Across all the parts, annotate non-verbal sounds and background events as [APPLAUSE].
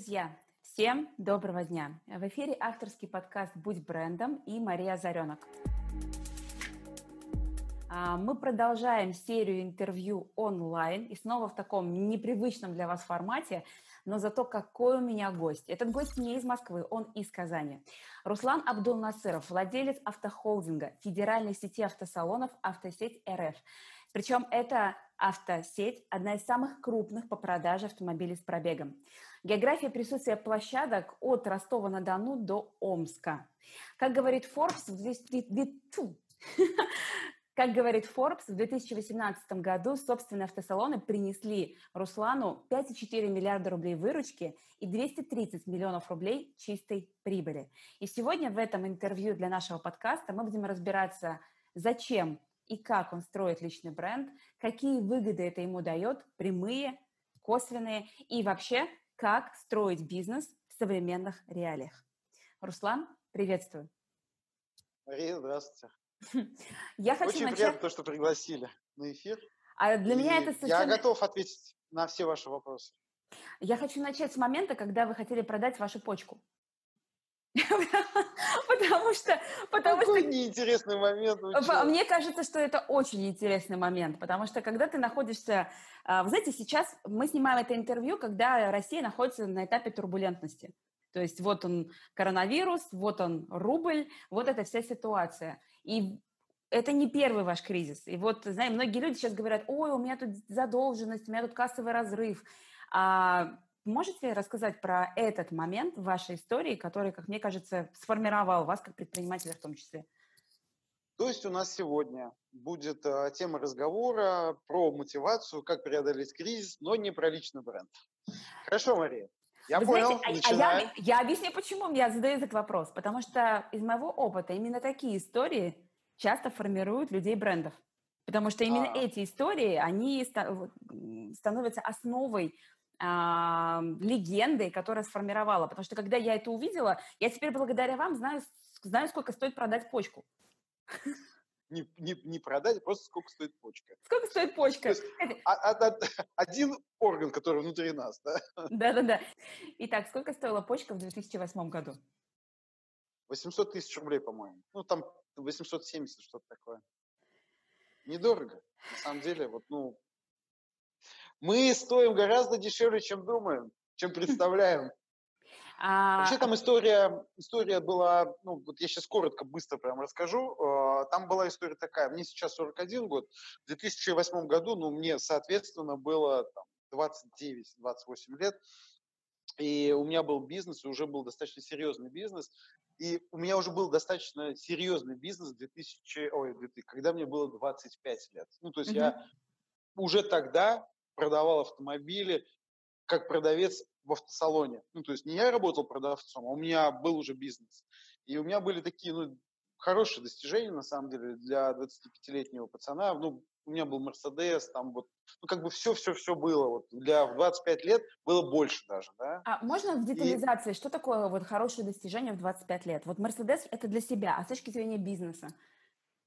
друзья! Всем доброго дня! В эфире авторский подкаст «Будь брендом» и Мария Заренок. А, мы продолжаем серию интервью онлайн и снова в таком непривычном для вас формате, но зато какой у меня гость. Этот гость не из Москвы, он из Казани. Руслан Абдул-Насыров, владелец автохолдинга, федеральной сети автосалонов «Автосеть РФ». Причем это автосеть – одна из самых крупных по продаже автомобилей с пробегом. География присутствия площадок от Ростова-на-Дону до Омска. Как говорит Forbes, в 2018 [LAUGHS] году собственные автосалоны принесли Руслану 5,4 миллиарда рублей выручки и 230 миллионов рублей чистой прибыли. И сегодня в этом интервью для нашего подкаста мы будем разбираться, зачем и как он строит личный бренд, какие выгоды это ему дает, прямые, косвенные, и вообще, как строить бизнес в современных реалиях. Руслан, приветствую. Мария, здравствуйте. [LAUGHS] Я хочу Очень начать... приятно, что пригласили на эфир. А для и меня это совершенно... Я готов ответить на все ваши вопросы. Я хочу начать с момента, когда вы хотели продать вашу почку. [LAUGHS] Потому что... Потому Какой что... неинтересный момент. Мне кажется, что это очень интересный момент, потому что когда ты находишься... А, вы знаете, сейчас мы снимаем это интервью, когда Россия находится на этапе турбулентности. То есть вот он коронавирус, вот он рубль, вот эта вся ситуация. И это не первый ваш кризис. И вот, знаете, многие люди сейчас говорят, ой, у меня тут задолженность, у меня тут кассовый разрыв. А Можете рассказать про этот момент в вашей истории, который, как мне кажется, сформировал вас как предпринимателя в том числе? То есть у нас сегодня будет э, тема разговора про мотивацию, как преодолеть кризис, но не про личный бренд. Хорошо, Мария. Я Вы понял, знаете, а, а я, я объясню, почему я задаю этот вопрос. Потому что из моего опыта именно такие истории часто формируют людей брендов. Потому что именно а. эти истории, они становятся основой а, легендой, которая сформировала. Потому что когда я это увидела, я теперь благодаря вам знаю, знаю сколько стоит продать почку. Не, не, не продать, а просто сколько стоит почка. Сколько стоит почка? а, а, [LAUGHS] один орган, который внутри нас, да? Да-да-да. Итак, сколько стоила почка в 2008 году? 800 тысяч рублей, по-моему. Ну, там 870, что-то такое. Недорого. На самом деле, вот, ну, мы стоим гораздо дешевле, чем думаем, чем представляем. А... Вообще там история, история была, ну вот я сейчас коротко, быстро прям расскажу. А, там была история такая, мне сейчас 41 год, в 2008 году, ну мне, соответственно, было там, 29-28 лет, и у меня был бизнес, уже был достаточно серьезный бизнес, и у меня уже был достаточно серьезный бизнес 2000, ой, 2000, когда мне было 25 лет. Ну, то есть mm-hmm. я уже тогда продавал автомобили как продавец в автосалоне. Ну, то есть не я работал продавцом, а у меня был уже бизнес. И у меня были такие, ну, хорошие достижения, на самом деле, для 25-летнего пацана. Ну, у меня был Мерседес, там вот, ну, как бы все-все-все было. Вот для 25 лет было больше даже, да. А можно в детализации, И... что такое вот хорошее достижение в 25 лет? Вот Мерседес – это для себя, а с точки зрения бизнеса?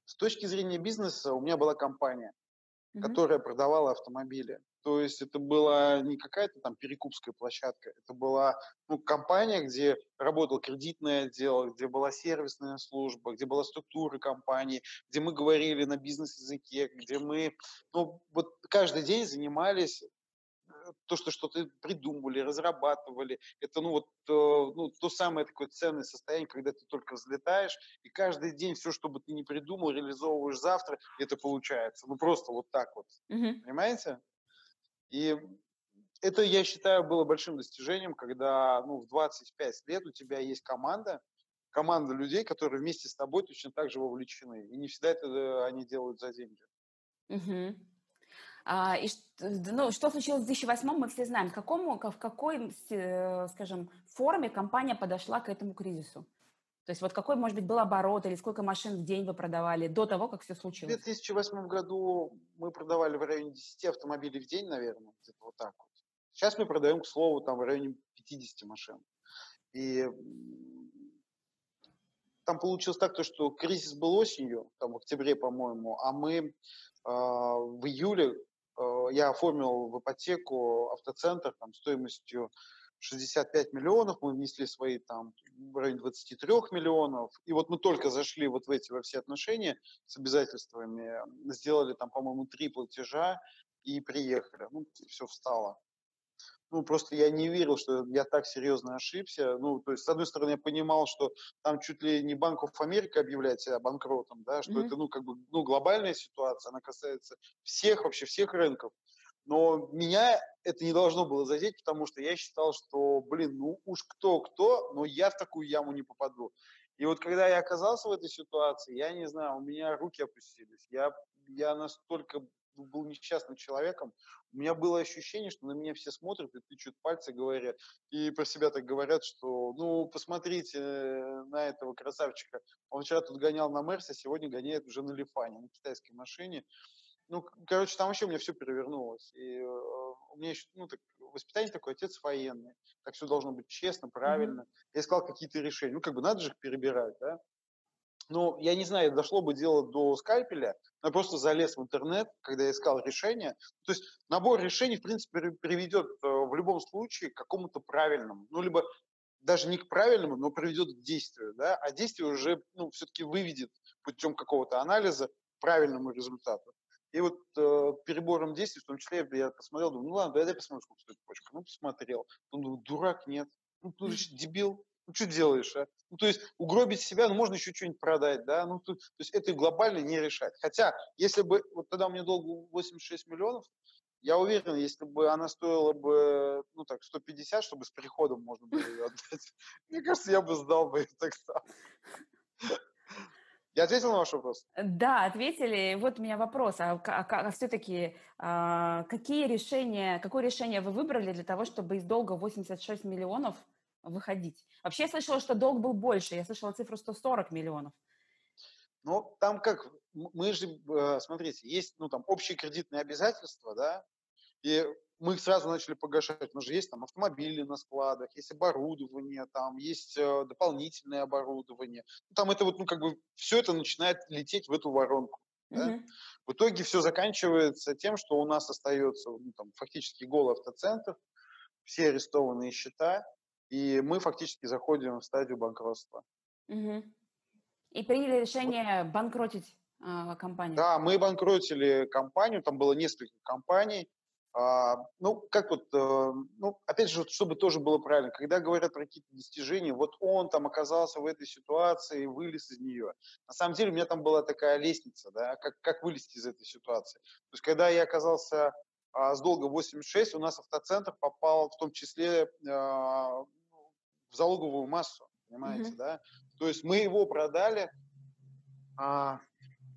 С точки зрения бизнеса у меня была компания, угу. которая продавала автомобили. То есть это была не какая-то там перекупская площадка, это была ну, компания, где работал кредитный отдел, где была сервисная служба, где была структура компании, где мы говорили на бизнес-языке, где мы ну, вот каждый день занимались э, то, что что-то придумывали, разрабатывали, это ну вот э, ну, то самое такое ценное состояние, когда ты только взлетаешь, и каждый день все, что бы ты ни придумал, реализовываешь завтра, это получается. Ну просто вот так вот. Mm-hmm. Понимаете? И это, я считаю, было большим достижением, когда ну, в 25 лет у тебя есть команда, команда людей, которые вместе с тобой точно так же вовлечены. И не всегда это э, они делают за деньги. Угу. А, и ну, что случилось в 2008 мы все знаем. К какому, в какой, э, скажем, форме компания подошла к этому кризису? То есть вот какой, может быть, был оборот или сколько машин в день вы продавали до того, как все случилось? В 2008 году мы продавали в районе 10 автомобилей в день, наверное, где-то вот так вот. Сейчас мы продаем, к слову, там в районе 50 машин. И там получилось так, то, что кризис был осенью, там в октябре, по-моему, а мы э, в июле э, я оформил в ипотеку автоцентр там, стоимостью 65 миллионов, мы внесли свои там в районе 23 миллионов, и вот мы только зашли вот в эти во все отношения с обязательствами, сделали там, по-моему, три платежа и приехали. Ну, все встало ну, просто я не верил, что я так серьезно ошибся. Ну, то есть, с одной стороны, я понимал, что там чуть ли не Банк of America объявляет себя банкротом, да, что mm-hmm. это, ну, как бы, ну, глобальная ситуация, она касается всех, вообще всех рынков. Но меня это не должно было задеть, потому что я считал, что, блин, ну уж кто-кто, но я в такую яму не попаду. И вот когда я оказался в этой ситуации, я не знаю, у меня руки опустились. Я, я настолько был несчастным человеком, у меня было ощущение, что на меня все смотрят и тычут пальцы, говорят, и про себя так говорят, что, ну, посмотрите на этого красавчика, он вчера тут гонял на Мерсе, а сегодня гоняет уже на Лифане, на китайской машине. Ну, короче, там вообще у меня все перевернулось. И э, у меня еще, ну, так, воспитание такое, отец военный. Так все должно быть честно, правильно. Mm-hmm. Я искал какие-то решения. Ну, как бы надо же их перебирать, да. Ну, я не знаю, дошло бы дело до скальпеля, но я просто залез в интернет, когда я искал решение. То есть набор решений, в принципе, приведет э, в любом случае к какому-то правильному. Ну, либо даже не к правильному, но приведет к действию, да, а действие уже, ну, все-таки выведет путем какого-то анализа к правильному результату. И вот э, перебором действий, в том числе, я посмотрел, думаю, ну ладно, дай посмотрим, сколько стоит почка. Ну, посмотрел. Думаю, дурак, нет. Ну, ты же дебил. Ну, что делаешь, а? Ну, то есть угробить себя, ну, можно еще что-нибудь продать, да? Ну, то, то есть это глобально не решать. Хотя, если бы, вот тогда у меня долг 86 миллионов, я уверен, если бы она стоила бы, ну так, 150, чтобы с приходом можно было ее отдать, [LAUGHS] мне кажется, я бы сдал бы ее тогда. Я ответил на ваш вопрос? Да, ответили. Вот у меня вопрос. А, а, а все-таки а, какие решения, какое решение вы выбрали для того, чтобы из долга 86 миллионов выходить. Вообще я слышала, что долг был больше. Я слышала цифру 140 миллионов. Ну, там как, мы же, э, смотрите, есть, ну, там, общие кредитные обязательства, да, и мы их сразу начали погашать. У нас же есть там автомобили на складах, есть оборудование, там есть э, дополнительное оборудование. Ну, там это вот, ну, как бы, все это начинает лететь в эту воронку. Да? Mm-hmm. В итоге все заканчивается тем, что у нас остается ну, там, фактически голый автоцентр, все арестованные счета, и мы фактически заходим в стадию банкротства. Угу. И приняли решение вот. банкротить э, компанию. Да, мы банкротили компанию, там было несколько компаний. А, ну, как вот, э, ну, опять же, чтобы тоже было правильно, когда говорят про какие-то достижения, вот он там оказался в этой ситуации, вылез из нее. На самом деле у меня там была такая лестница, да, как, как вылезти из этой ситуации. То есть, когда я оказался а, с долга 86, у нас автоцентр попал в том числе а, в залоговую массу, понимаете, mm-hmm. да? То есть мы его продали а,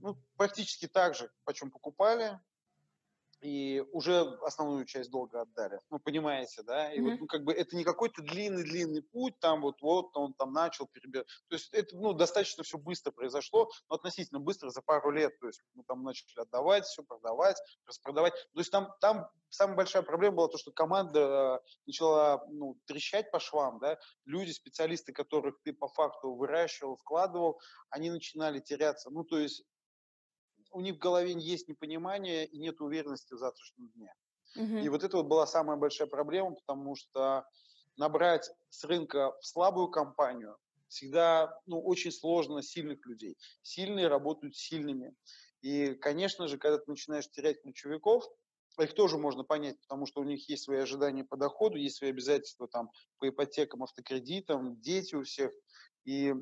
ну, практически так же, почем покупали, и уже основную часть долга отдали. Ну, понимаете, да? И mm-hmm. вот, ну, как бы это не какой-то длинный-длинный путь, там вот, вот он там начал перебирать. То есть это, ну, достаточно все быстро произошло, но относительно быстро, за пару лет. То есть мы там начали отдавать все, продавать, распродавать. То есть там, там самая большая проблема была то, что команда начала, ну, трещать по швам, да? Люди, специалисты, которых ты по факту выращивал, вкладывал, они начинали теряться. Ну, то есть у них в голове есть непонимание и нет уверенности в завтрашнем дне. Угу. И вот это вот была самая большая проблема, потому что набрать с рынка в слабую компанию всегда ну, очень сложно сильных людей. Сильные работают сильными. И, конечно же, когда ты начинаешь терять ключевиков, их тоже можно понять, потому что у них есть свои ожидания по доходу, есть свои обязательства там по ипотекам, автокредитам, дети у всех. И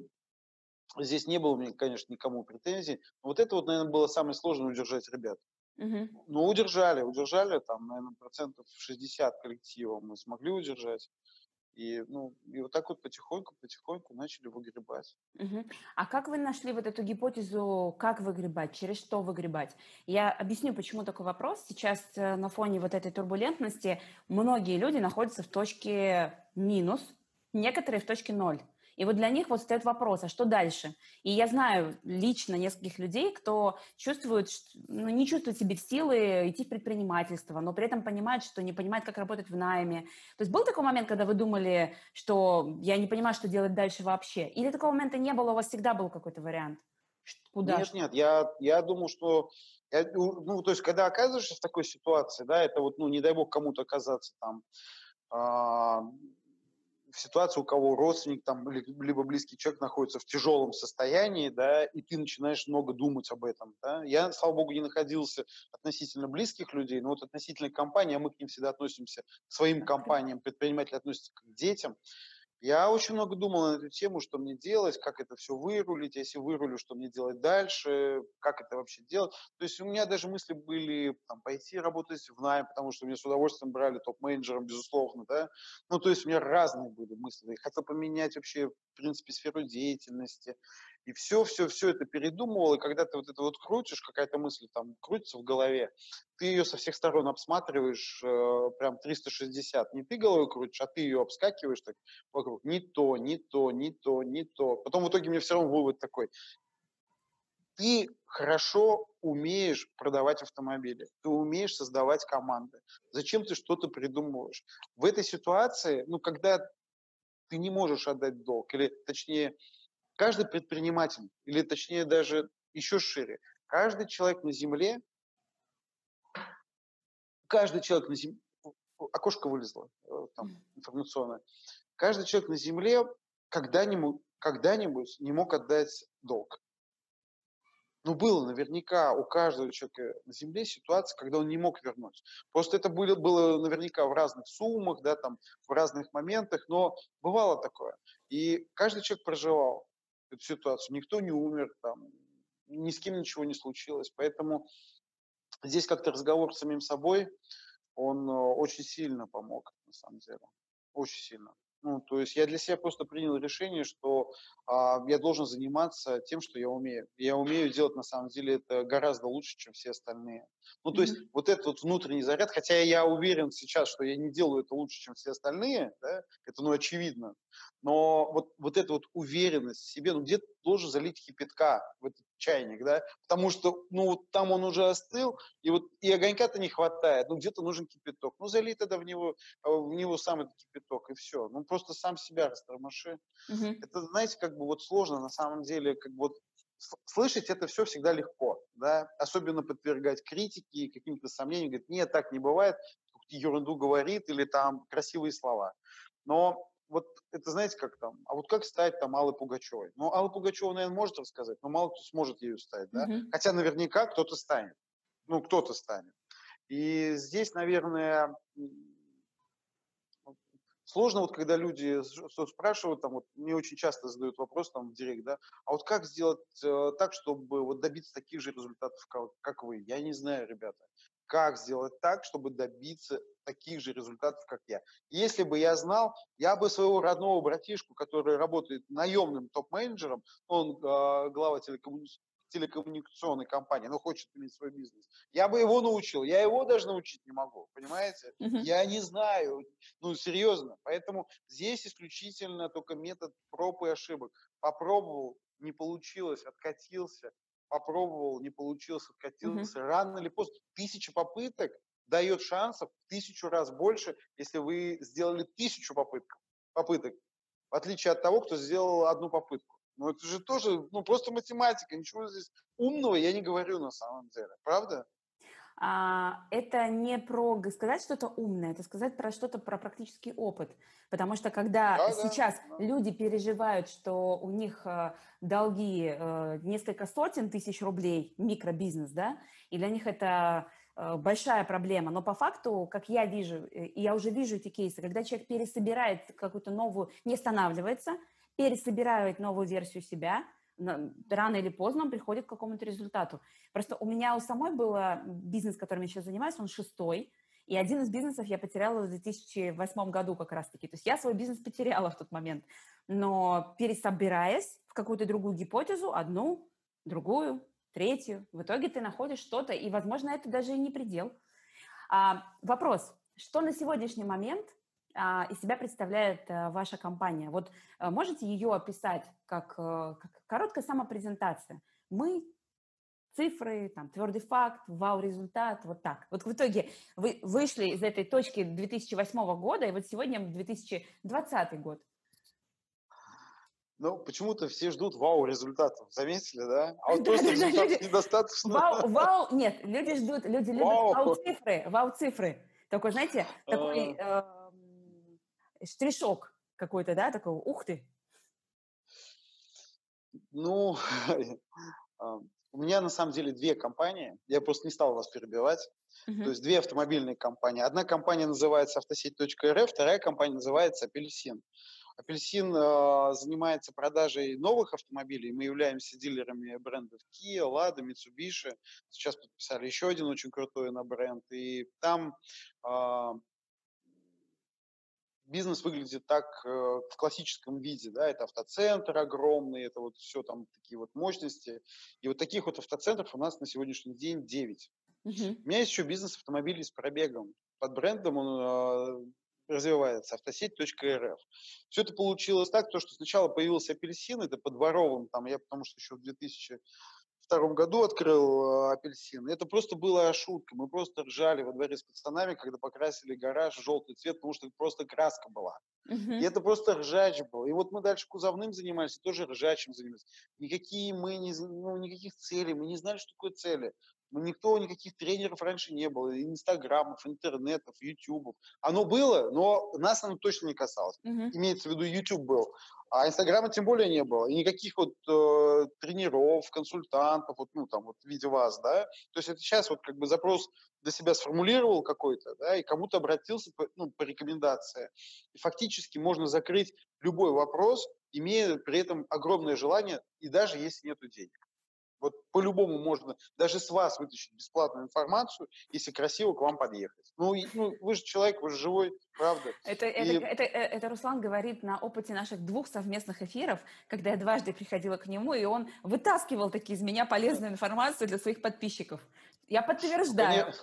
Здесь не было конечно, никому претензий. Вот это вот, наверное, было самое сложное удержать ребят. Угу. Ну, удержали, удержали, там, наверное, процентов 60 коллектива мы смогли удержать. И, ну, и вот так вот потихоньку, потихоньку начали выгребать. Угу. А как вы нашли вот эту гипотезу, как выгребать, через что выгребать? Я объясню, почему такой вопрос. Сейчас э, на фоне вот этой турбулентности многие люди находятся в точке минус, некоторые в точке ноль. И вот для них вот стоит вопрос, а что дальше? И я знаю лично нескольких людей, кто чувствует, ну, не чувствует себе силы идти в предпринимательство, но при этом понимает, что не понимает, как работать в найме. То есть был такой момент, когда вы думали, что я не понимаю, что делать дальше вообще? Или такого момента не было, у вас всегда был какой-то вариант? Куда? Нет, нет, я, я думал, что я, ну, то есть, когда оказываешься в такой ситуации, да, это вот, ну, не дай бог кому-то оказаться там, а, в ситуации, у кого родственник там, либо близкий человек находится в тяжелом состоянии, да, и ты начинаешь много думать об этом, да. Я, слава богу, не находился относительно близких людей, но вот относительно компании, а мы к ним всегда относимся, к своим компаниям, предприниматели относятся к детям, я очень много думал на эту тему, что мне делать, как это все вырулить, если вырулю, что мне делать дальше, как это вообще делать. То есть у меня даже мысли были там, пойти работать в найм, потому что меня с удовольствием брали топ-менеджером, безусловно, да. Ну, то есть у меня разные были мысли. Я хотел поменять вообще, в принципе, сферу деятельности. И все, все, все это передумывал, и когда ты вот это вот крутишь, какая-то мысль там крутится в голове, ты ее со всех сторон обсматриваешь э, прям 360. Не ты головой крутишь, а ты ее обскакиваешь так вокруг. Не то, не то, не то, не то. Потом в итоге мне все равно вывод такой. Ты хорошо умеешь продавать автомобили, ты умеешь создавать команды. Зачем ты что-то придумываешь? В этой ситуации, ну, когда ты не можешь отдать долг, или точнее, Каждый предприниматель, или точнее даже еще шире, каждый человек на Земле, каждый человек на Земле, окошко вылезло э, там, информационное, каждый человек на Земле когда-нибудь, когда-нибудь не мог отдать долг. Ну, было наверняка у каждого человека на Земле ситуация, когда он не мог вернуть. Просто это было, было наверняка в разных суммах, да, там, в разных моментах, но бывало такое. И каждый человек проживал эту ситуацию. Никто не умер, там, ни с кем ничего не случилось. Поэтому здесь как-то разговор с самим собой, он э, очень сильно помог, на самом деле. Очень сильно. Ну, то есть я для себя просто принял решение, что а, я должен заниматься тем, что я умею. Я умею делать на самом деле это гораздо лучше, чем все остальные. Ну, то mm-hmm. есть вот этот вот внутренний заряд, хотя я уверен сейчас, что я не делаю это лучше, чем все остальные, да, это ну очевидно. Но вот, вот эта вот уверенность в себе, ну где-то должен залить кипятка в этот чайник, да, потому что, ну, вот там он уже остыл, и вот и огонька-то не хватает, ну, где-то нужен кипяток, ну, залей тогда в него, а, в него сам этот кипяток, и все, ну, просто сам себя растормоши. Угу. Это, знаете, как бы вот сложно на самом деле, как бы вот слышать это все всегда легко, да, особенно подвергать критике и каким-то сомнениям, говорит, нет, так не бывает, ерунду говорит или там красивые слова. Но вот это знаете, как там, а вот как стать там Аллой Пугачевой? Ну, Алла Пугачева, наверное, может рассказать, но мало кто сможет ее стать, да? Mm-hmm. Хотя наверняка кто-то станет. Ну, кто-то станет. И здесь, наверное, сложно, вот когда люди спрашивают, там, вот, мне очень часто задают вопрос там в директ, да, а вот как сделать э, так, чтобы вот добиться таких же результатов, как, вы? Я не знаю, ребята. Как сделать так, чтобы добиться таких же результатов, как я. Если бы я знал, я бы своего родного братишку, который работает наемным топ-менеджером, он э, глава телекоммуни... телекоммуникационной компании, но хочет иметь свой бизнес, я бы его научил. Я его даже научить не могу, понимаете? Uh-huh. Я не знаю, ну серьезно. Поэтому здесь исключительно только метод проб и ошибок. Попробовал, не получилось, откатился, попробовал, не получилось, откатился. Uh-huh. Рано или поздно тысяча попыток, дает шансов в тысячу раз больше, если вы сделали тысячу попыток, попыток, в отличие от того, кто сделал одну попытку. Ну, это же тоже, ну, просто математика, ничего здесь умного я не говорю на самом деле, правда? А, это не про сказать что-то умное, это сказать про что-то про практический опыт. Потому что когда да, сейчас да, да. люди переживают, что у них э, долги э, несколько сотен тысяч рублей, микробизнес, да, и для них это Э, большая проблема, но по факту, как я вижу, э, и я уже вижу эти кейсы, когда человек пересобирает какую-то новую, не останавливается, пересобирает новую версию себя, рано или поздно приходит к какому-то результату. Просто у меня у самой был бизнес, которым я сейчас занимаюсь, он шестой, и один из бизнесов я потеряла в 2008 году как раз-таки. То есть я свой бизнес потеряла в тот момент. Но пересобираясь в какую-то другую гипотезу, одну, другую, третью. В итоге ты находишь что-то, и, возможно, это даже и не предел. А, вопрос. Что на сегодняшний момент из себя представляет а, ваша компания? Вот а, можете ее описать как, а, как короткая самопрезентация? Мы цифры, там, твердый факт, вау-результат, вот так. Вот в итоге вы вышли из этой точки 2008 года, и вот сегодня 2020 год. Ну, почему-то все ждут вау-результатов, заметили, да? А вот [LAUGHS] просто результатов недостаточно. Вау, [LAUGHS] вау, нет, люди ждут, люди любят вау-цифры, вау-цифры. Такой, знаете, такой э, штришок. какой-то, да, такого, ух ты. Ну, [LAUGHS] а, у меня на самом деле две компании, я просто не стал вас перебивать. Uh-huh. То есть две автомобильные компании. Одна компания называется автосеть.рф, вторая компания называется Апельсин. Апельсин э, занимается продажей новых автомобилей. Мы являемся дилерами брендов Kia, Lada, Mitsubishi. Сейчас подписали еще один очень крутой на бренд. И там э, бизнес выглядит так э, в классическом виде, да, это автоцентр огромный, это вот все там такие вот мощности. И вот таких вот автоцентров у нас на сегодняшний день 9. Угу. У меня есть еще бизнес автомобилей с пробегом. Под брендом он развивается, автосеть.рф. Все это получилось так, то, что сначала появился апельсин, это по дворовым, там, я потому что еще в 2002 году открыл э, апельсин. Это просто была шутка. Мы просто ржали во дворе с пацанами, когда покрасили гараж в желтый цвет, потому что просто краска была. Uh-huh. И это просто ржач был. И вот мы дальше кузовным занимались, тоже ржачим занимались. Никакие мы не, ну, никаких целей, мы не знали, что такое цели. Ну, никто, никаких тренеров раньше не было, инстаграмов, интернетов, ютубов. Оно было, но нас оно точно не касалось. Uh-huh. Имеется в виду, YouTube был. А Инстаграма тем более не было. И никаких вот э, тренеров, консультантов, вот, ну, там, вот в виде вас, да. То есть это сейчас вот как бы запрос для себя сформулировал какой-то, да, и кому-то обратился по, ну, по рекомендации. И фактически можно закрыть любой вопрос, имея при этом огромное желание, и даже если нет денег. Вот по-любому можно даже с вас вытащить бесплатную информацию, если красиво к вам подъехать. Ну, ну вы же человек, вы же живой, правда. Это, и... это, это, это Руслан говорит на опыте наших двух совместных эфиров, когда я дважды приходила к нему, и он вытаскивал таки из меня полезную информацию для своих подписчиков. Я подтверждаю.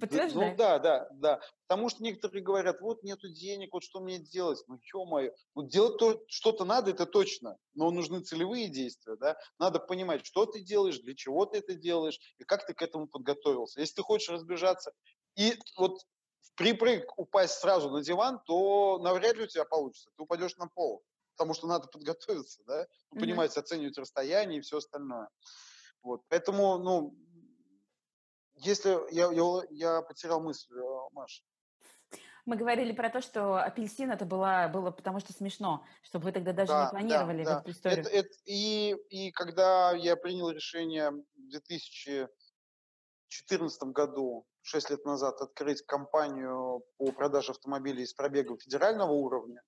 Подтверждаю. Ну да, да, да. Потому что некоторые говорят, вот нету денег, вот что мне делать? Ну, ё-моё. Ну, делать то, что-то надо, это точно. Но нужны целевые действия, да. Надо понимать, что ты делаешь, для чего ты это делаешь, и как ты к этому подготовился. Если ты хочешь разбежаться и вот припрыг упасть сразу на диван, то навряд ли у тебя получится. Ты упадешь на пол, потому что надо подготовиться, да. Ну, mm-hmm. понимаете, оценивать расстояние и все остальное. Вот. Поэтому, ну, если я, я, я потерял мысль, э, Маша. Мы говорили про то, что апельсин это было, было потому что смешно, чтобы вы тогда даже да, не планировали да, да. эту историю. Это, это, и, и когда я принял решение в 2014 году, 6 лет назад, открыть компанию по продаже автомобилей с пробегом федерального уровня,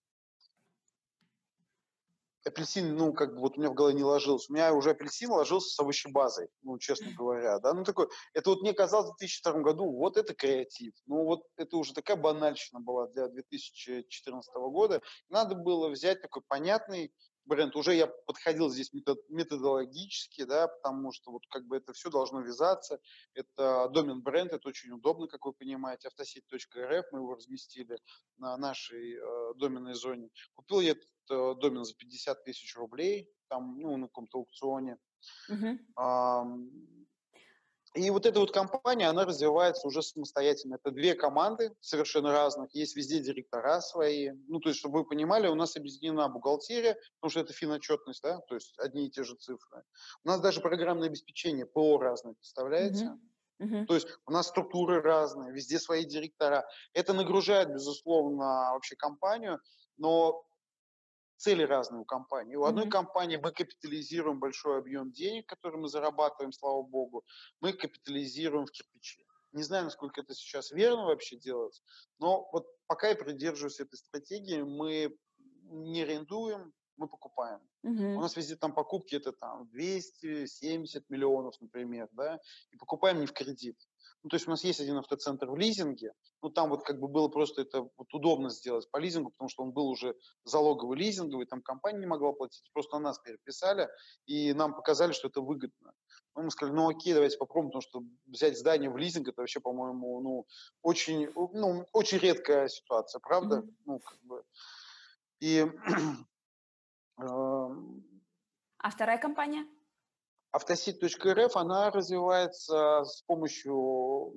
апельсин, ну, как бы вот у меня в голове не ложился. У меня уже апельсин ложился с овощебазой, ну, честно говоря, да. Ну, такой, это вот мне казалось в 2002 году, вот это креатив. Ну, вот это уже такая банальщина была для 2014 года. Надо было взять такой понятный бренд. Уже я подходил здесь метод, методологически, да, потому что вот как бы это все должно вязаться. Это домен бренд, это очень удобно, как вы понимаете. Автосеть.рф, мы его разместили на нашей э, доменной зоне. Купил я домен за 50 тысяч рублей, там, ну, на каком-то аукционе. Uh-huh. И вот эта вот компания, она развивается уже самостоятельно. Это две команды совершенно разных. Есть везде директора свои. Ну, то есть, чтобы вы понимали, у нас объединена бухгалтерия, потому что это финотчетность, да, то есть одни и те же цифры. У нас даже программное обеспечение ПО разное, представляете? Uh-huh. Uh-huh. То есть у нас структуры разные, везде свои директора. Это нагружает, безусловно, вообще компанию, но цели разные у компании. У одной mm-hmm. компании мы капитализируем большой объем денег, который мы зарабатываем, слава богу, мы капитализируем в кирпиче. Не знаю, насколько это сейчас верно вообще делать, но вот пока я придерживаюсь этой стратегии, мы не арендуем, мы покупаем. Uh-huh. У нас везде там покупки это там 270 миллионов, например, да, и покупаем не в кредит. Ну, то есть у нас есть один автоцентр в лизинге, ну, там вот как бы было просто это вот удобно сделать по лизингу, потому что он был уже залоговый лизинговый, там компания не могла платить, просто на нас переписали, и нам показали, что это выгодно. Ну, мы сказали, ну окей, давайте попробуем, потому что взять здание в лизинг, это вообще, по-моему, ну, очень, ну, очень редкая ситуация, правда? Mm-hmm. Ну, как бы. И... [CLEARS THROAT] а вторая компания? Автосит.рф, она развивается с помощью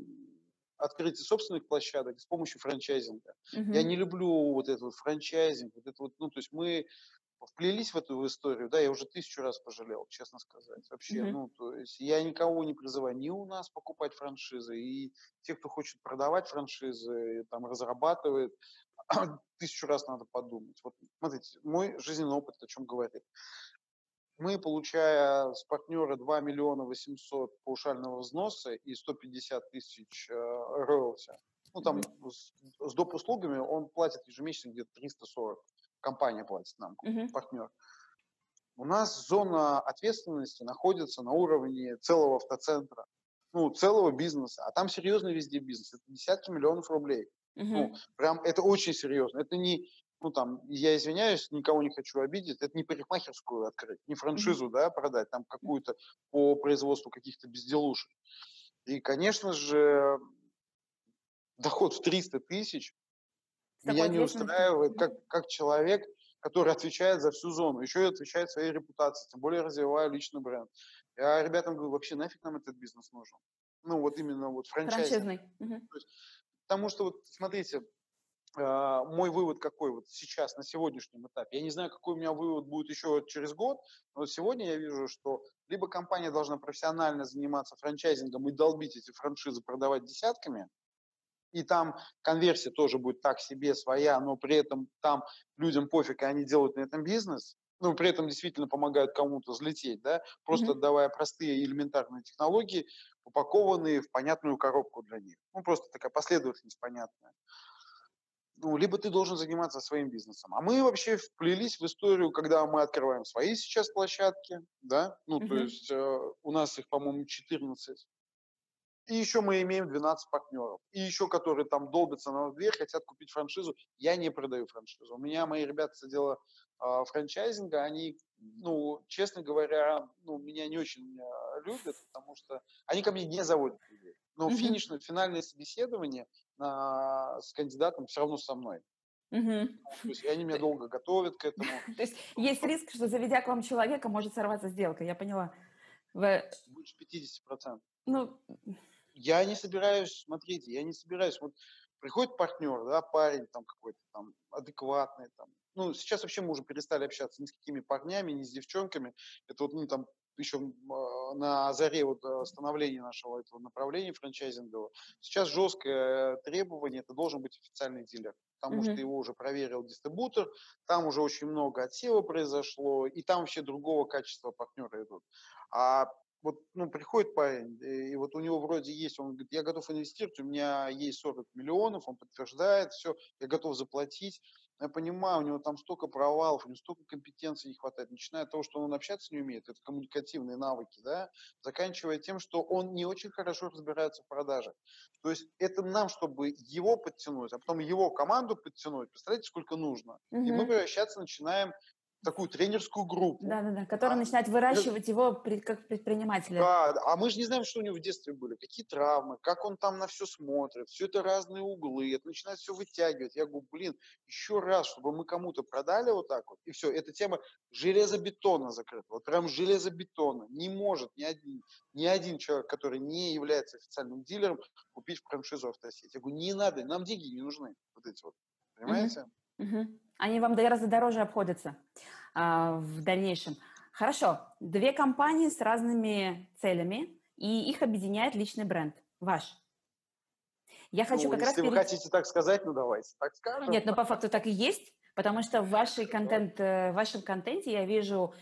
открытия собственных площадок, с помощью франчайзинга. Uh-huh. Я не люблю вот этот вот франчайзинг, вот это вот, ну, то есть мы вплелись в эту историю, да, я уже тысячу раз пожалел, честно сказать. Вообще, uh-huh. ну, то есть я никого не призываю ни у нас покупать франшизы, и те, кто хочет продавать франшизы, там, разрабатывает, [CLEARS THROAT] тысячу раз надо подумать. Вот смотрите, мой жизненный опыт о чем говорит. Мы, получая с партнера 2 миллиона 800 паушального взноса и 150 тысяч э, роялти, ну там с, с доп. услугами он платит ежемесячно где-то 340. Компания платит нам, mm-hmm. партнер. У нас зона ответственности находится на уровне целого автоцентра, ну, целого бизнеса. А там серьезный везде бизнес. Это десятки миллионов рублей. Угу. Ну, прям это очень серьезно. Это не, ну там, я извиняюсь, никого не хочу обидеть, это не парикмахерскую открыть, не франшизу, да, продать, там какую-то по производству каких-то безделушек. И, конечно же, доход в 300 тысяч меня не устраивает как, как человек, который отвечает за всю зону, еще и отвечает своей репутацией, тем более развивая личный бренд. Я ребятам говорю, вообще нафиг нам этот бизнес нужен? Ну, вот именно вот франчайзинг. Угу. Потому что, вот смотрите, а, мой вывод какой вот сейчас, на сегодняшнем этапе. Я не знаю, какой у меня вывод будет еще через год, но сегодня я вижу, что либо компания должна профессионально заниматься франчайзингом и долбить эти франшизы, продавать десятками, и там конверсия тоже будет так себе своя, но при этом там людям пофиг, и они делают на этом бизнес, ну, при этом действительно помогают кому-то взлететь, да, просто mm-hmm. отдавая простые элементарные технологии, упакованные в понятную коробку для них. Ну, просто такая последовательность понятная. Ну, либо ты должен заниматься своим бизнесом. А мы вообще вплелись в историю, когда мы открываем свои сейчас площадки, да, ну, mm-hmm. то есть э, у нас их, по-моему, 14. И еще мы имеем 12 партнеров. И еще, которые там долбятся на дверь, хотят купить франшизу. Я не продаю франшизу. У меня мои ребята с отдела э, франчайзинга, они, ну, честно говоря, ну, меня не очень э, любят, потому что они ко мне не заводят людей. Но mm-hmm. финишное, финальное собеседование э, с кандидатом все равно со мной. Угу. То есть они меня долго готовят к этому. [LAUGHS] То есть есть риск, что заведя к вам человека, может сорваться сделка, я поняла. Больше 50%. Ну, я не собираюсь, смотрите, я не собираюсь, вот приходит партнер, да, парень там какой-то там адекватный, там, ну, сейчас вообще мы уже перестали общаться ни с какими парнями, ни с девчонками, это вот, ну, там, еще а, на заре вот э, становления нашего этого направления франчайзингового. Сейчас жесткое требование, это должен быть официальный дилер, потому mm-hmm. что его уже проверил дистрибутор, там уже очень много отсева произошло, и там вообще другого качества партнеры идут. А вот, ну, приходит парень, э, и вот у него вроде есть, он говорит, я готов инвестировать, у меня есть 40 миллионов, он подтверждает, все, я готов заплатить. Я понимаю, у него там столько провалов, у него столько компетенций не хватает, начиная от того, что он общаться не умеет, это коммуникативные навыки, да, заканчивая тем, что он не очень хорошо разбирается в продаже. То есть это нам, чтобы его подтянуть, а потом его команду подтянуть, представляете, сколько нужно. Угу. И мы превращаться начинаем такую тренерскую группу. Да-да-да, которая а, начинает выращивать его как предпринимателя. Да, а мы же не знаем, что у него в детстве были, какие травмы, как он там на все смотрит, все это разные углы, это начинает все вытягивать. Я говорю, блин, еще раз, чтобы мы кому-то продали вот так вот, и все, эта тема железобетона закрыта, вот прям железобетона. Не может ни один, ни один человек, который не является официальным дилером, купить франшизу автосети. Я говорю, не надо, нам деньги не нужны, вот эти вот, понимаете? Угу. Угу. Они вам гораздо дороже обходятся а, в дальнейшем. Хорошо, две компании с разными целями, и их объединяет личный бренд, ваш. Я хочу ну, как если раз... Если вы перейти... хотите так сказать, ну давайте так скажем. Нет, но по факту так и есть, потому что в, вашей контент, э, в вашем контенте я вижу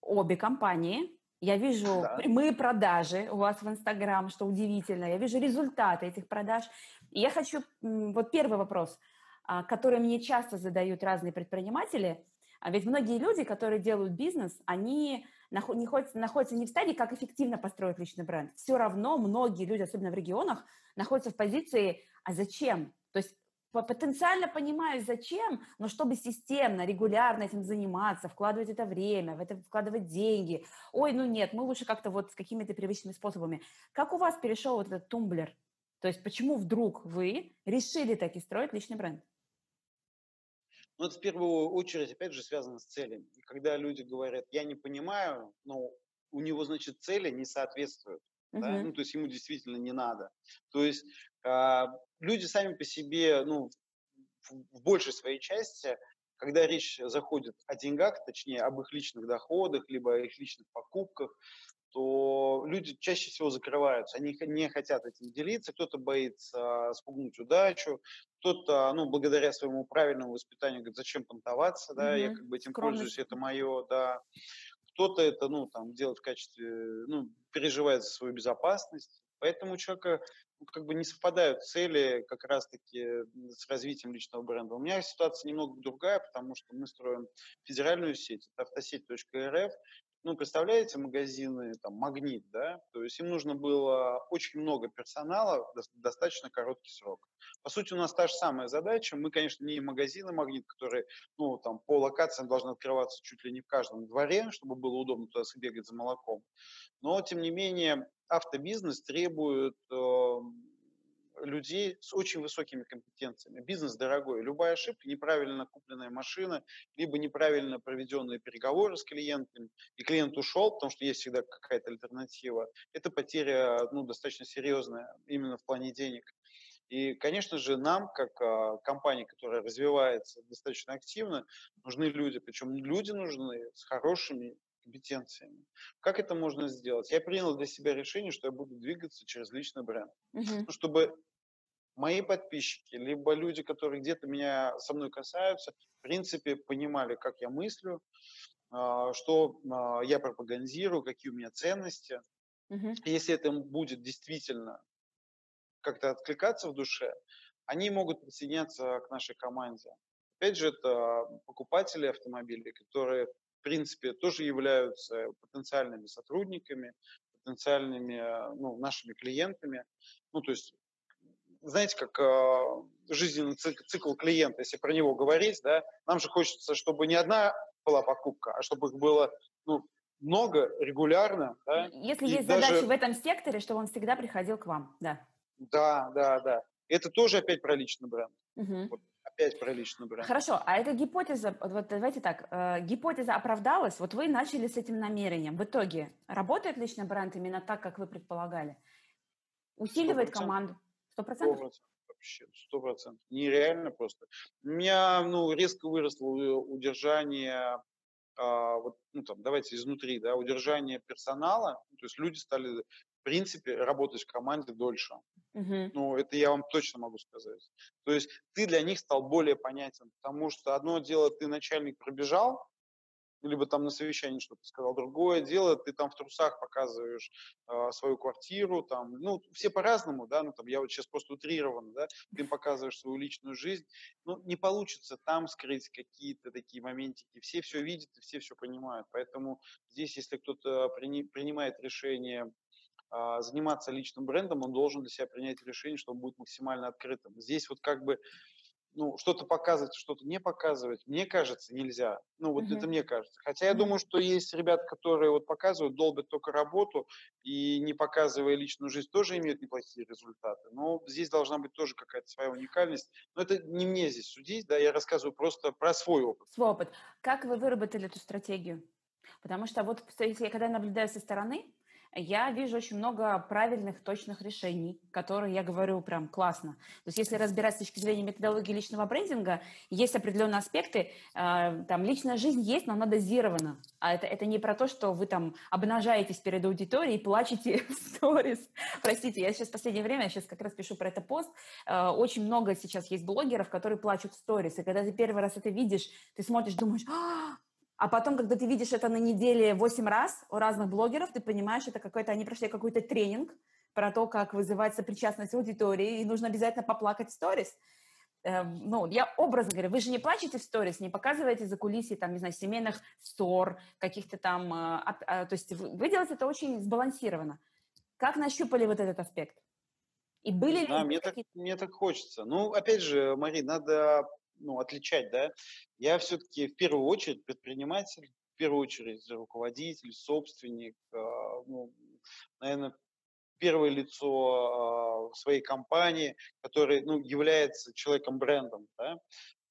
обе компании, я вижу да. прямые продажи у вас в Инстаграм, что удивительно, я вижу результаты этих продаж. И я хочу... Вот первый вопрос – которые мне часто задают разные предприниматели. А ведь многие люди, которые делают бизнес, они находятся не в стадии, как эффективно построить личный бренд. Все равно многие люди, особенно в регионах, находятся в позиции «а зачем?». То есть потенциально понимаю, зачем, но чтобы системно, регулярно этим заниматься, вкладывать это время, в это вкладывать деньги. Ой, ну нет, мы лучше как-то вот с какими-то привычными способами. Как у вас перешел вот этот тумблер? То есть почему вдруг вы решили таки строить личный бренд? Но это в первую очередь, опять же, связано с целями. И когда люди говорят, я не понимаю, но у него, значит, цели не соответствуют. Uh-huh. Да? Ну, то есть ему действительно не надо. То есть э, люди сами по себе, ну, в, в большей своей части, когда речь заходит о деньгах, точнее, об их личных доходах, либо о их личных покупках, то люди чаще всего закрываются, они не хотят этим делиться, кто-то боится спугнуть удачу, кто-то, ну, благодаря своему правильному воспитанию говорит, зачем понтоваться, да, mm-hmm. я как бы этим Скромность. пользуюсь, это мое, да. Кто-то это, ну, там, делает в качестве, ну, переживает за свою безопасность, поэтому у человека ну, как бы не совпадают цели как раз-таки с развитием личного бренда. У меня ситуация немного другая, потому что мы строим федеральную сеть, это автосеть.рф, ну, представляете, магазины, там, Магнит, да, то есть им нужно было очень много персонала в достаточно короткий срок. По сути, у нас та же самая задача. Мы, конечно, не магазины Магнит, которые, ну, там, по локациям должны открываться чуть ли не в каждом дворе, чтобы было удобно туда сбегать за молоком. Но, тем не менее, автобизнес требует э, людей с очень высокими компетенциями. Бизнес дорогой. Любая ошибка, неправильно купленная машина, либо неправильно проведенные переговоры с клиентом, и клиент ушел, потому что есть всегда какая-то альтернатива, это потеря ну, достаточно серьезная именно в плане денег. И, конечно же, нам, как а, компания, которая развивается достаточно активно, нужны люди. Причем люди нужны с хорошими компетенциями. Как это можно сделать? Я принял для себя решение, что я буду двигаться через личный бренд. Uh-huh. Ну, чтобы мои подписчики, либо люди, которые где-то меня со мной касаются, в принципе, понимали, как я мыслю, а, что а, я пропагандирую, какие у меня ценности. Угу. Если это будет действительно как-то откликаться в душе, они могут присоединяться к нашей команде. Опять же, это покупатели автомобилей, которые, в принципе, тоже являются потенциальными сотрудниками, потенциальными ну, нашими клиентами. Ну, то есть знаете, как э, жизненный цикл, цикл клиента, если про него говорить, да, нам же хочется, чтобы не одна была покупка, а чтобы их было ну, много, регулярно. Да, если есть даже... задачи в этом секторе, чтобы он всегда приходил к вам, да. Да, да, да. Это тоже опять про личный бренд. Угу. Вот, опять про личный бренд. Хорошо, а эта гипотеза, вот давайте так, э, гипотеза оправдалась, вот вы начали с этим намерением. В итоге работает личный бренд именно так, как вы предполагали? Усиливает 100%. команду? Сто процентов? Вообще, сто процентов. Нереально просто. У меня, ну, резко выросло удержание а, вот, ну, там, давайте изнутри, да, удержание персонала, то есть люди стали, в принципе, работать в команде дольше. Uh-huh. Ну, это я вам точно могу сказать. То есть ты для них стал более понятен, потому что одно дело, ты начальник пробежал, либо там на совещании что-то сказал. Другое дело, ты там в трусах показываешь э, свою квартиру, там, ну, все по-разному, да, ну, там, я вот сейчас просто утрированно, да, ты показываешь свою личную жизнь, ну, не получится там скрыть какие-то такие моментики, все все видят и все все понимают, поэтому здесь, если кто-то при, принимает решение э, заниматься личным брендом, он должен для себя принять решение, что он будет максимально открытым. Здесь вот как бы ну, что-то показывать, что-то не показывать, мне кажется, нельзя. Ну, вот uh-huh. это мне кажется. Хотя я думаю, что есть ребята, которые вот показывают, долбят только работу и не показывая личную жизнь, тоже имеют неплохие результаты. Но здесь должна быть тоже какая-то своя уникальность. Но это не мне здесь судить, да, я рассказываю просто про свой опыт. Свой опыт. Как вы выработали эту стратегию? Потому что вот, если когда я наблюдаю со стороны, я вижу очень много правильных, точных решений, которые я говорю прям классно. То есть если разбирать с точки зрения методологии личного брендинга, есть определенные аспекты, э, там личная жизнь есть, но она дозирована. А это, это не про то, что вы там обнажаетесь перед аудиторией и плачете [LAUGHS] в сторис. Простите, я сейчас в последнее время, я сейчас как раз пишу про это пост, э, очень много сейчас есть блогеров, которые плачут в сторис, и когда ты первый раз это видишь, ты смотришь, думаешь, а, потом, когда ты видишь это на неделе 8 раз у разных блогеров, ты понимаешь, это какой-то, они прошли какой-то тренинг про то, как вызывать сопричастность аудитории, и нужно обязательно поплакать в сторис. Эм, ну, я образно говорю, вы же не плачете в сторис, не показываете за кулисы, там, не знаю, семейных ссор, каких-то там, э, а, то есть вы делаете это очень сбалансированно. Как нащупали вот этот аспект? И были да, ли... Мне так, мне так хочется. Ну, опять же, Мари, надо ну, отличать, да, я все-таки в первую очередь предприниматель, в первую очередь руководитель, собственник, а, ну, наверное, первое лицо а, своей компании, который ну, является человеком-брендом. Да?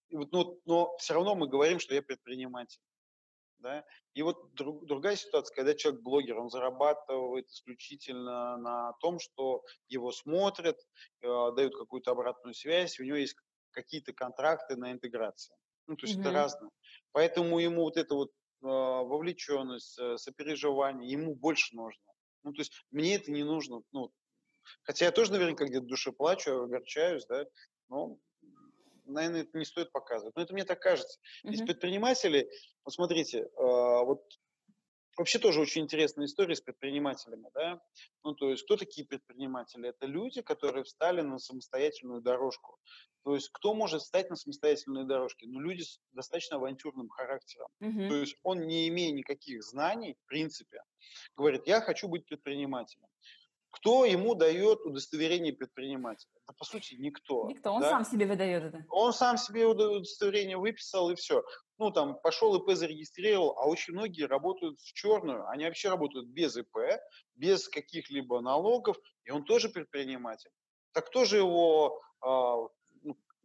И вот, ну, но все равно мы говорим, что я предприниматель. Да? И вот друг, другая ситуация, когда человек блогер, он зарабатывает исключительно на том, что его смотрят, э, дают какую-то обратную связь, у него есть какие-то контракты на интеграцию. Ну, то есть mm-hmm. это разное. Поэтому ему вот это вот вовлеченность, сопереживание, ему больше нужно. Ну, то есть мне это не нужно, ну, хотя я тоже наверняка где-то в душе плачу, огорчаюсь, да, но, наверное, это не стоит показывать. Но это мне так кажется. Mm-hmm. Из предпринимателей, вот смотрите, вот Вообще тоже очень интересная история с предпринимателями, да. Ну, то есть, кто такие предприниматели? Это люди, которые встали на самостоятельную дорожку. То есть, кто может встать на самостоятельные дорожки? Ну, люди с достаточно авантюрным характером. Угу. То есть, он, не имея никаких знаний, в принципе, говорит, я хочу быть предпринимателем. Кто ему дает удостоверение предпринимателя? Да, по сути, никто. Никто, он да? сам себе выдает это. Он сам себе удостоверение выписал, и все ну, там, пошел ИП зарегистрировал, а очень многие работают в черную, они вообще работают без ИП, без каких-либо налогов, и он тоже предприниматель. Так кто же его э,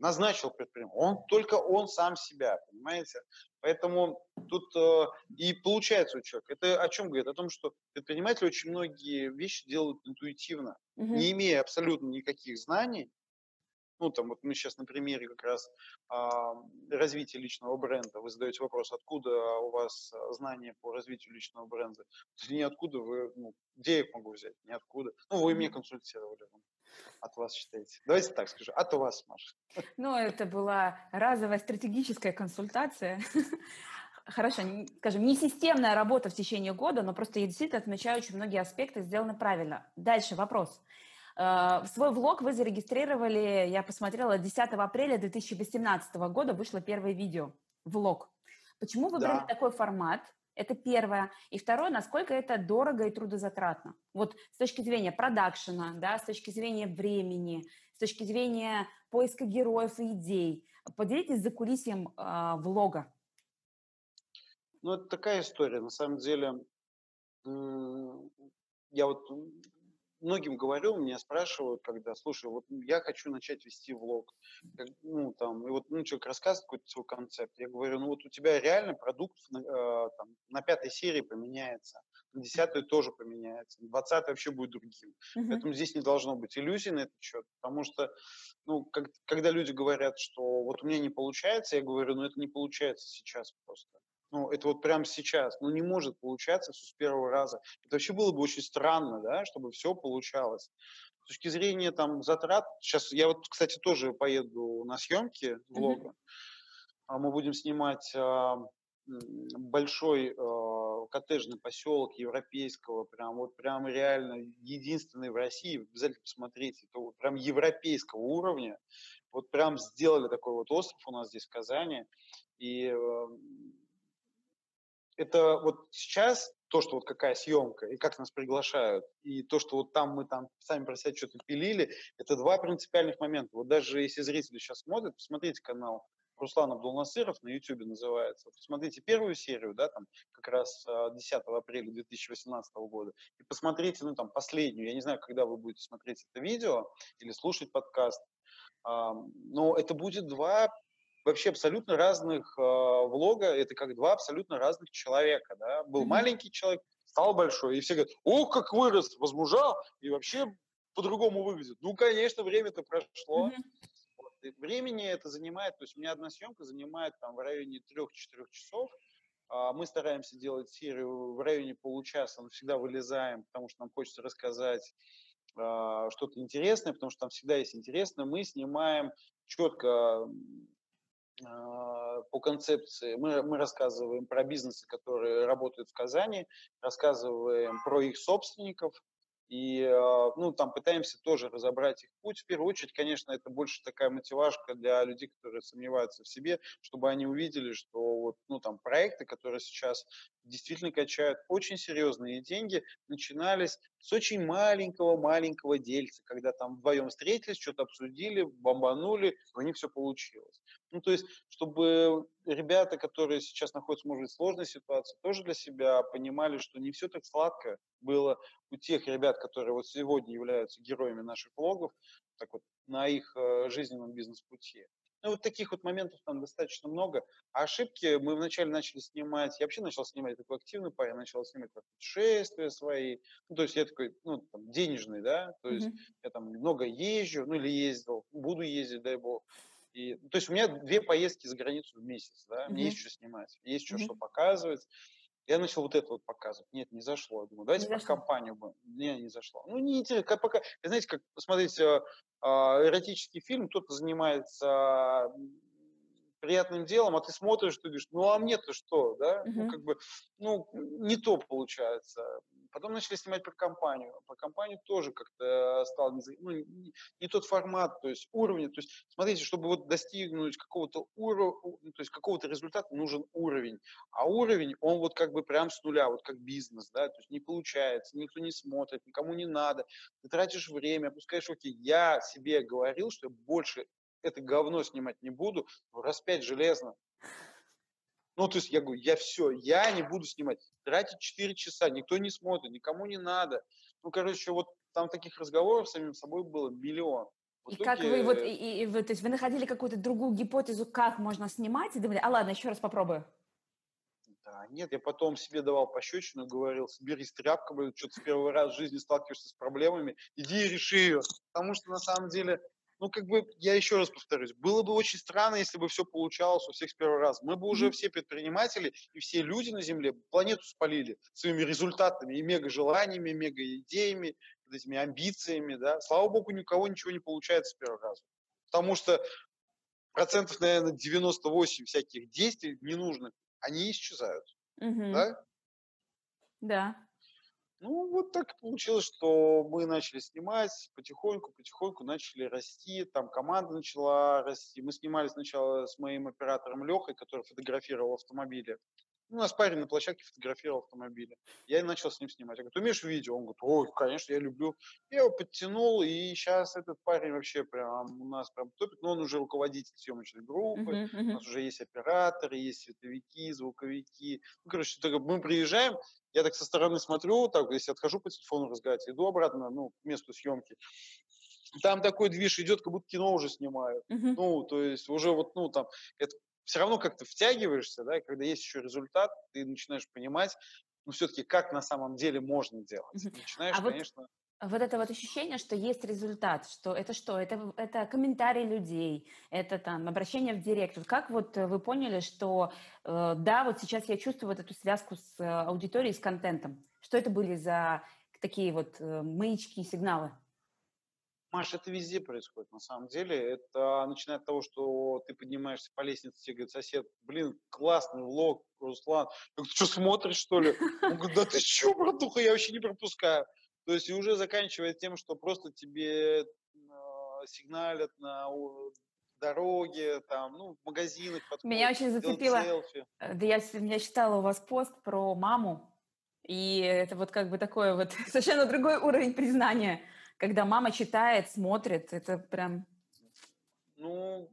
назначил предпринимателем? Он, только он сам себя, понимаете? Поэтому тут э, и получается у человека. Это о чем говорит? О том, что предприниматели очень многие вещи делают интуитивно, угу. не имея абсолютно никаких знаний, ну, там, вот мы сейчас на примере как раз а, развития личного бренда, вы задаете вопрос, откуда у вас знания по развитию личного бренда? Ниоткуда вы, ну, где я их могу взять? Ниоткуда. Ну, вы меня консультировали. От вас считаете. Давайте так скажу, от вас, Маша. Ну, это была разовая стратегическая консультация. [LAUGHS] Хорошо, скажем, не системная работа в течение года, но просто я действительно отмечаю, очень многие аспекты сделаны правильно. Дальше вопрос. Э, свой влог вы зарегистрировали, я посмотрела, 10 апреля 2018 года вышло первое видео, влог. Почему выбрали да. такой формат? Это первое. И второе, насколько это дорого и трудозатратно. Вот с точки зрения продакшена, да, с точки зрения времени, с точки зрения поиска героев и идей. Поделитесь за кулисьем э, влога. Ну, это такая история. На самом деле, я вот многим говорю, меня спрашивают, когда, слушай, вот я хочу начать вести влог, как, ну, там, и вот, ну, человек рассказывает какой-то свой концепт, я говорю, ну, вот у тебя реально продукт э, там, на пятой серии поменяется, на десятой тоже поменяется, на двадцатой вообще будет другим. Uh-huh. Поэтому здесь не должно быть иллюзий на этот счет, потому что, ну, как, когда люди говорят, что вот у меня не получается, я говорю, ну, это не получается сейчас просто. Ну, это вот прямо сейчас. Ну, не может получаться все с первого раза. Это вообще было бы очень странно, да, чтобы все получалось. С точки зрения там затрат, сейчас я вот, кстати, тоже поеду на съемки влога. Mm-hmm. Мы будем снимать а, большой а, коттеджный поселок европейского, прям вот прям реально единственный в России, обязательно посмотрите, это вот прям европейского уровня. Вот прям сделали такой вот остров у нас здесь в Казани. И а, это вот сейчас то, что вот какая съемка и как нас приглашают, и то, что вот там мы там сами про себя что-то пилили, это два принципиальных момента. Вот даже если зрители сейчас смотрят, посмотрите канал Руслан Абдулнасыров на YouTube называется. Посмотрите первую серию, да, там как раз 10 а, апреля 2018 года, и посмотрите, ну, там, последнюю. Я не знаю, когда вы будете смотреть это видео или слушать подкаст, но это будет два вообще абсолютно разных э, влога, это как два абсолютно разных человека, да, был mm-hmm. маленький человек, стал большой, и все говорят, ох, как вырос, возмужал, и вообще по-другому выглядит. Ну, конечно, время-то прошло. Mm-hmm. Вот, времени это занимает, то есть у меня одна съемка занимает там в районе 3-4 часов, а мы стараемся делать серию в районе получаса, но всегда вылезаем, потому что нам хочется рассказать э, что-то интересное, потому что там всегда есть интересное. Мы снимаем четко по концепции. Мы, мы рассказываем про бизнесы, которые работают в Казани, рассказываем про их собственников, и а, ну, там пытаемся тоже разобрать их путь. В первую очередь, конечно, это больше такая мотивашка для людей, которые сомневаются в себе, чтобы они увидели, что вот, ну, там, проекты, которые сейчас действительно качают очень серьезные деньги, начинались с очень маленького-маленького дельца, когда там вдвоем встретились, что-то обсудили, бомбанули, у них все получилось. Ну, то есть, чтобы ребята, которые сейчас находятся, может быть, в сложной ситуации, тоже для себя понимали, что не все так сладко было у тех ребят, которые вот сегодня являются героями наших блогов, так вот, на их э, жизненном бизнес-пути. Ну, вот таких вот моментов там достаточно много. А ошибки мы вначале начали снимать, я вообще начал снимать такой активный парень, начал снимать путешествия свои. Ну, то есть я такой, ну, там, денежный, да, то есть mm-hmm. я там много езжу, ну, или ездил, буду ездить, дай бог. И, то есть у меня две поездки за границу в месяц, да, mm-hmm. мне есть что снимать, есть что, mm-hmm. что показывать. Я начал вот это вот показывать. Нет, не зашло. Я думаю, давайте не про компанию будем. Не, не зашло. Ну, не интересно. Пока, знаете, как посмотрите э, эротический фильм, кто-то занимается приятным делом, а ты смотришь, ты говоришь, ну а мне-то что, да? Uh-huh. Ну, как бы, ну, не то получается. Потом начали снимать про компанию. Про компанию тоже как-то стал не, ну, не, не тот формат, то есть уровень. То есть, смотрите, чтобы вот достигнуть какого-то уровня, то есть какого-то результата нужен уровень. А уровень, он вот как бы прям с нуля, вот как бизнес, да, то есть не получается, никто не смотрит, никому не надо. Ты тратишь время, опускаешь руки. Я себе говорил, что я больше это говно снимать не буду, раз пять железно. Ну, то есть я говорю, я все, я не буду снимать. Тратить 4 часа, никто не смотрит, никому не надо. Ну, короче, вот там таких разговоров с самим собой было миллион. В и как вы вот, и, и, вы, то есть вы находили какую-то другую гипотезу, как можно снимать, и думали, а ладно, еще раз попробую. Да, нет, я потом себе давал пощечину, говорил, соберись тряпка, что-то с первый раз в жизни сталкиваешься с проблемами, иди и реши ее. Потому что на самом деле ну, как бы, я еще раз повторюсь, было бы очень странно, если бы все получалось у всех с первого раза. Мы бы уже все предприниматели и все люди на Земле планету спалили своими результатами и мега-желаниями, мега-идеями, этими амбициями, да. Слава богу, никого ничего не получается с первого раза. Потому что процентов, наверное, 98 всяких действий ненужных, они исчезают. Угу. Да? Да. Ну, вот так получилось, что мы начали снимать, потихоньку, потихоньку начали расти, там команда начала расти. Мы снимали сначала с моим оператором Лехой, который фотографировал автомобили. У нас парень на площадке фотографировал автомобили. Я и начал с ним снимать. Я говорю, ты умеешь видео? Он говорит, ой, конечно, я люблю. Я его подтянул, и сейчас этот парень вообще прям у нас прям топит. Но он уже руководитель съемочной группы, uh-huh, uh-huh. у нас уже есть операторы, есть световики, звуковики. Ну, короче, мы приезжаем, я так со стороны смотрю, так, если отхожу по телефону разговаривать, иду обратно, ну, к месту съемки. Там такой движ идет, как будто кино уже снимают. Uh-huh. Ну, то есть уже вот, ну, там, это все равно как-то втягиваешься, да, и когда есть еще результат, ты начинаешь понимать, ну, все-таки, как на самом деле можно делать. Начинаешь, а конечно... Вот, вот это вот ощущение, что есть результат, что это что? Это, это комментарии людей, это там обращение в директ. Вот как вот вы поняли, что э, да, вот сейчас я чувствую вот эту связку с э, аудиторией, с контентом. Что это были за такие вот э, маячки, сигналы? Маш, это везде происходит, на самом деле. Это начиная от того, что ты поднимаешься по лестнице, тебе говорит сосед, блин, классный влог, Руслан. Я говорю, ты что, смотришь, что ли? Он говорит, да ты что, братуха, я вообще не пропускаю. То есть и уже заканчивая тем, что просто тебе э, сигналят на дороге, там, ну, в магазинах. Меня очень зацепило. Э, да я, я читала у вас пост про маму, и это вот как бы такой вот [LAUGHS] совершенно другой уровень признания когда мама читает, смотрит, это прям... Ну,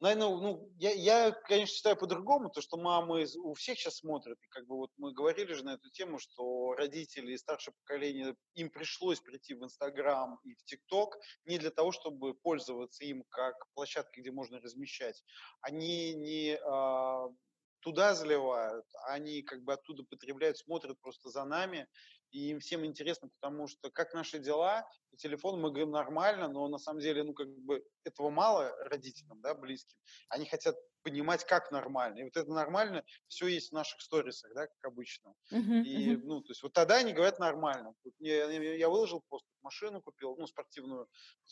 наверное, ну, я, я, конечно, считаю по-другому, то, что мамы у всех сейчас смотрят, и как бы вот мы говорили же на эту тему, что родители и старшее поколение, им пришлось прийти в Инстаграм и в ТикТок не для того, чтобы пользоваться им как площадкой, где можно размещать. Они не а, туда заливают, они как бы оттуда потребляют, смотрят просто за нами, и им всем интересно, потому что как наши дела, по телефону мы говорим нормально, но на самом деле, ну, как бы этого мало родителям, да, близким. Они хотят понимать, как нормально. И вот это нормально, все есть в наших сторисах, да, как обычно. Uh-huh, и, uh-huh. ну, то есть вот тогда они говорят нормально. Вот я, я выложил пост, машину купил, ну, спортивную,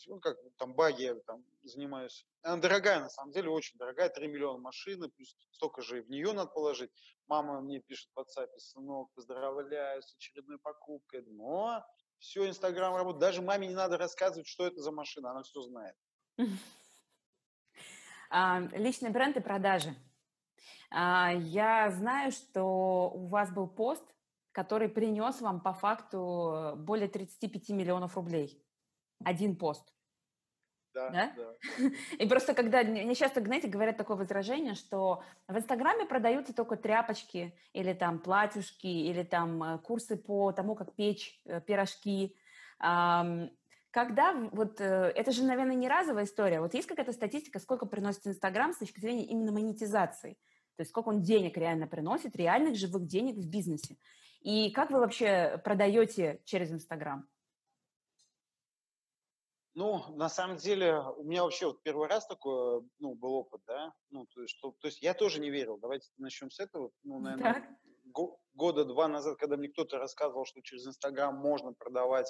ну, как там баги я там занимаюсь. Она дорогая, на самом деле, очень дорогая, 3 миллиона машины, плюс столько же и в нее надо положить. Мама мне пишет в WhatsApp, сынок, поздравляю с очередной покупкой. Я думаю, о, все, Инстаграм работает. Даже маме не надо рассказывать, что это за машина, она все знает. [LAUGHS] Личный бренд и продажи. А, я знаю, что у вас был пост, который принес вам по факту более 35 миллионов рублей. Один пост. Да, да? да. [LAUGHS] И просто когда, мне часто, знаете, говорят такое возражение, что в Инстаграме продаются только тряпочки или там платьюшки, или там э, курсы по тому, как печь э, пирожки. Когда вот э, это же, наверное, не разовая история. Вот есть какая-то статистика, сколько приносит Инстаграм с точки зрения именно монетизации? То есть сколько он денег реально приносит, реальных живых денег в бизнесе. И как вы вообще продаете через Инстаграм? Ну, на самом деле, у меня вообще вот первый раз такой, ну, был опыт, да, ну, то есть, что, то есть я тоже не верил, давайте начнем с этого, ну, наверное, го, года два назад, когда мне кто-то рассказывал, что через Инстаграм можно продавать,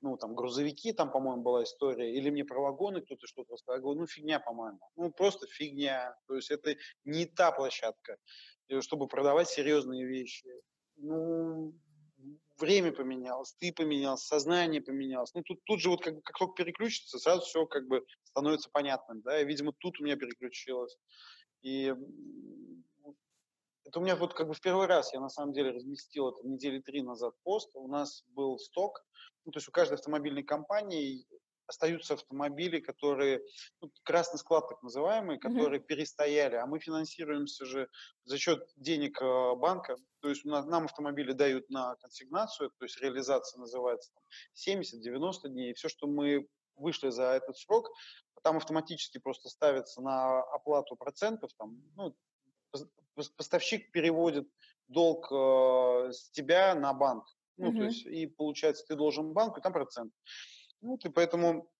ну, там, грузовики, там, по-моему, была история, или мне про вагоны кто-то что-то рассказал, я говорю, ну, фигня, по-моему, ну, просто фигня, то есть это не та площадка, э, чтобы продавать серьезные вещи. Ну, время поменялось, ты поменялся, сознание поменялось. Ну, тут, тут же вот как, как только переключится, сразу все как бы становится понятным, да, и, видимо, тут у меня переключилось. И это у меня вот как бы в первый раз я на самом деле разместил это недели три назад пост. У нас был сток, ну, то есть у каждой автомобильной компании остаются автомобили, которые, ну, красный склад так называемый, которые mm-hmm. перестояли, а мы финансируемся же за счет денег э, банка, то есть у нас, нам автомобили дают на консигнацию, то есть реализация называется там, 70-90 дней, и все, что мы вышли за этот срок, там автоматически просто ставится на оплату процентов, там, ну, поставщик переводит долг э, с тебя на банк, ну, mm-hmm. то есть, и получается, ты должен банку, и там процент. Ну, и поэтому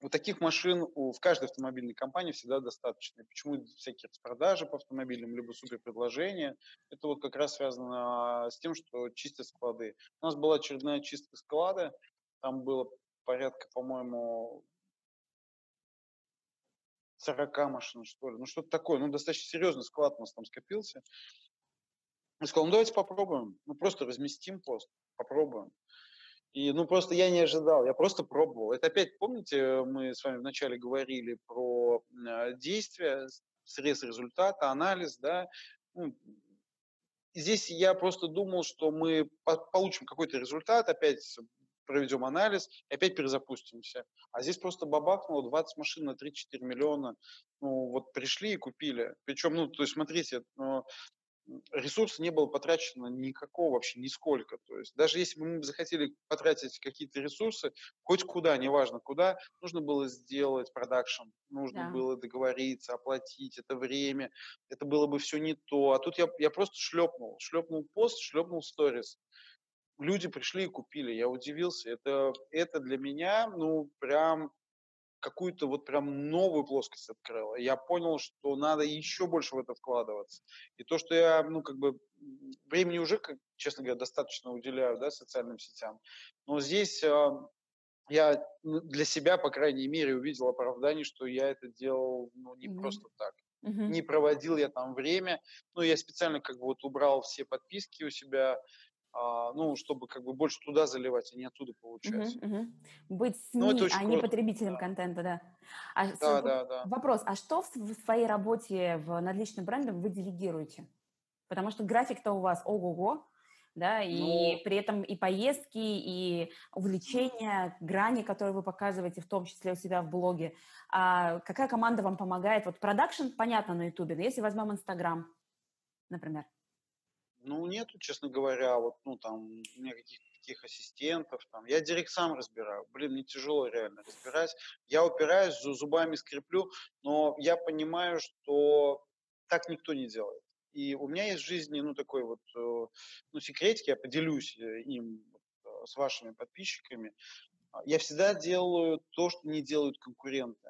вот таких машин у, в каждой автомобильной компании всегда достаточно. почему всякие распродажи по автомобилям, либо суперпредложения, это вот как раз связано с тем, что чистят склады. У нас была очередная чистка склада, там было порядка, по-моему, 40 машин, что ли. Ну, что-то такое. Ну, достаточно серьезный склад у нас там скопился. Я сказал, ну, давайте попробуем. Ну, просто разместим пост, попробуем. И, ну, просто я не ожидал, я просто пробовал. Это опять, помните, мы с вами вначале говорили про э, действия, срез результата, анализ, да. Ну, здесь я просто думал, что мы получим какой-то результат, опять проведем анализ и опять перезапустимся. А здесь просто бабахнуло 20 машин на 3-4 миллиона. Ну, вот пришли и купили. Причем, ну, то есть, смотрите, ресурса не было потрачено никакого вообще, нисколько. То есть даже если бы мы захотели потратить какие-то ресурсы, хоть куда, неважно куда, нужно было сделать продакшн, нужно да. было договориться, оплатить это время, это было бы все не то. А тут я, я просто шлепнул, шлепнул пост, шлепнул сторис. Люди пришли и купили, я удивился. Это, это для меня, ну, прям какую-то вот прям новую плоскость открыла. Я понял, что надо еще больше в это вкладываться. И то, что я, ну, как бы, времени уже, как, честно говоря, достаточно уделяю, да, социальным сетям. Но здесь э, я для себя, по крайней мере, увидел оправдание, что я это делал, ну, не mm-hmm. просто так. Mm-hmm. Не проводил я там время. Ну, я специально как бы вот убрал все подписки у себя, ну, чтобы как бы больше туда заливать, а не оттуда получать. Угу, угу. Быть ну, СМИ, а не потребителем да. контента, да. А, да, да, да. Вопрос, а что в своей работе в, над личным брендом вы делегируете? Потому что график-то у вас ого-го, да, и ну, при этом и поездки, и увлечения, грани, которые вы показываете, в том числе у себя в блоге. А какая команда вам помогает? Вот продакшн, понятно, на Ютубе, но если возьмем Инстаграм, например. Ну, нету, честно говоря, вот, ну, там, у меня каких-то таких ассистентов, там, я директ сам разбираю, блин, мне тяжело реально разбирать, я упираюсь, зубами скреплю, но я понимаю, что так никто не делает. И у меня есть в жизни, ну, такой вот, э, ну, секретик, я поделюсь э, им э, с вашими подписчиками. А, я всегда делаю то, что не делают конкуренты.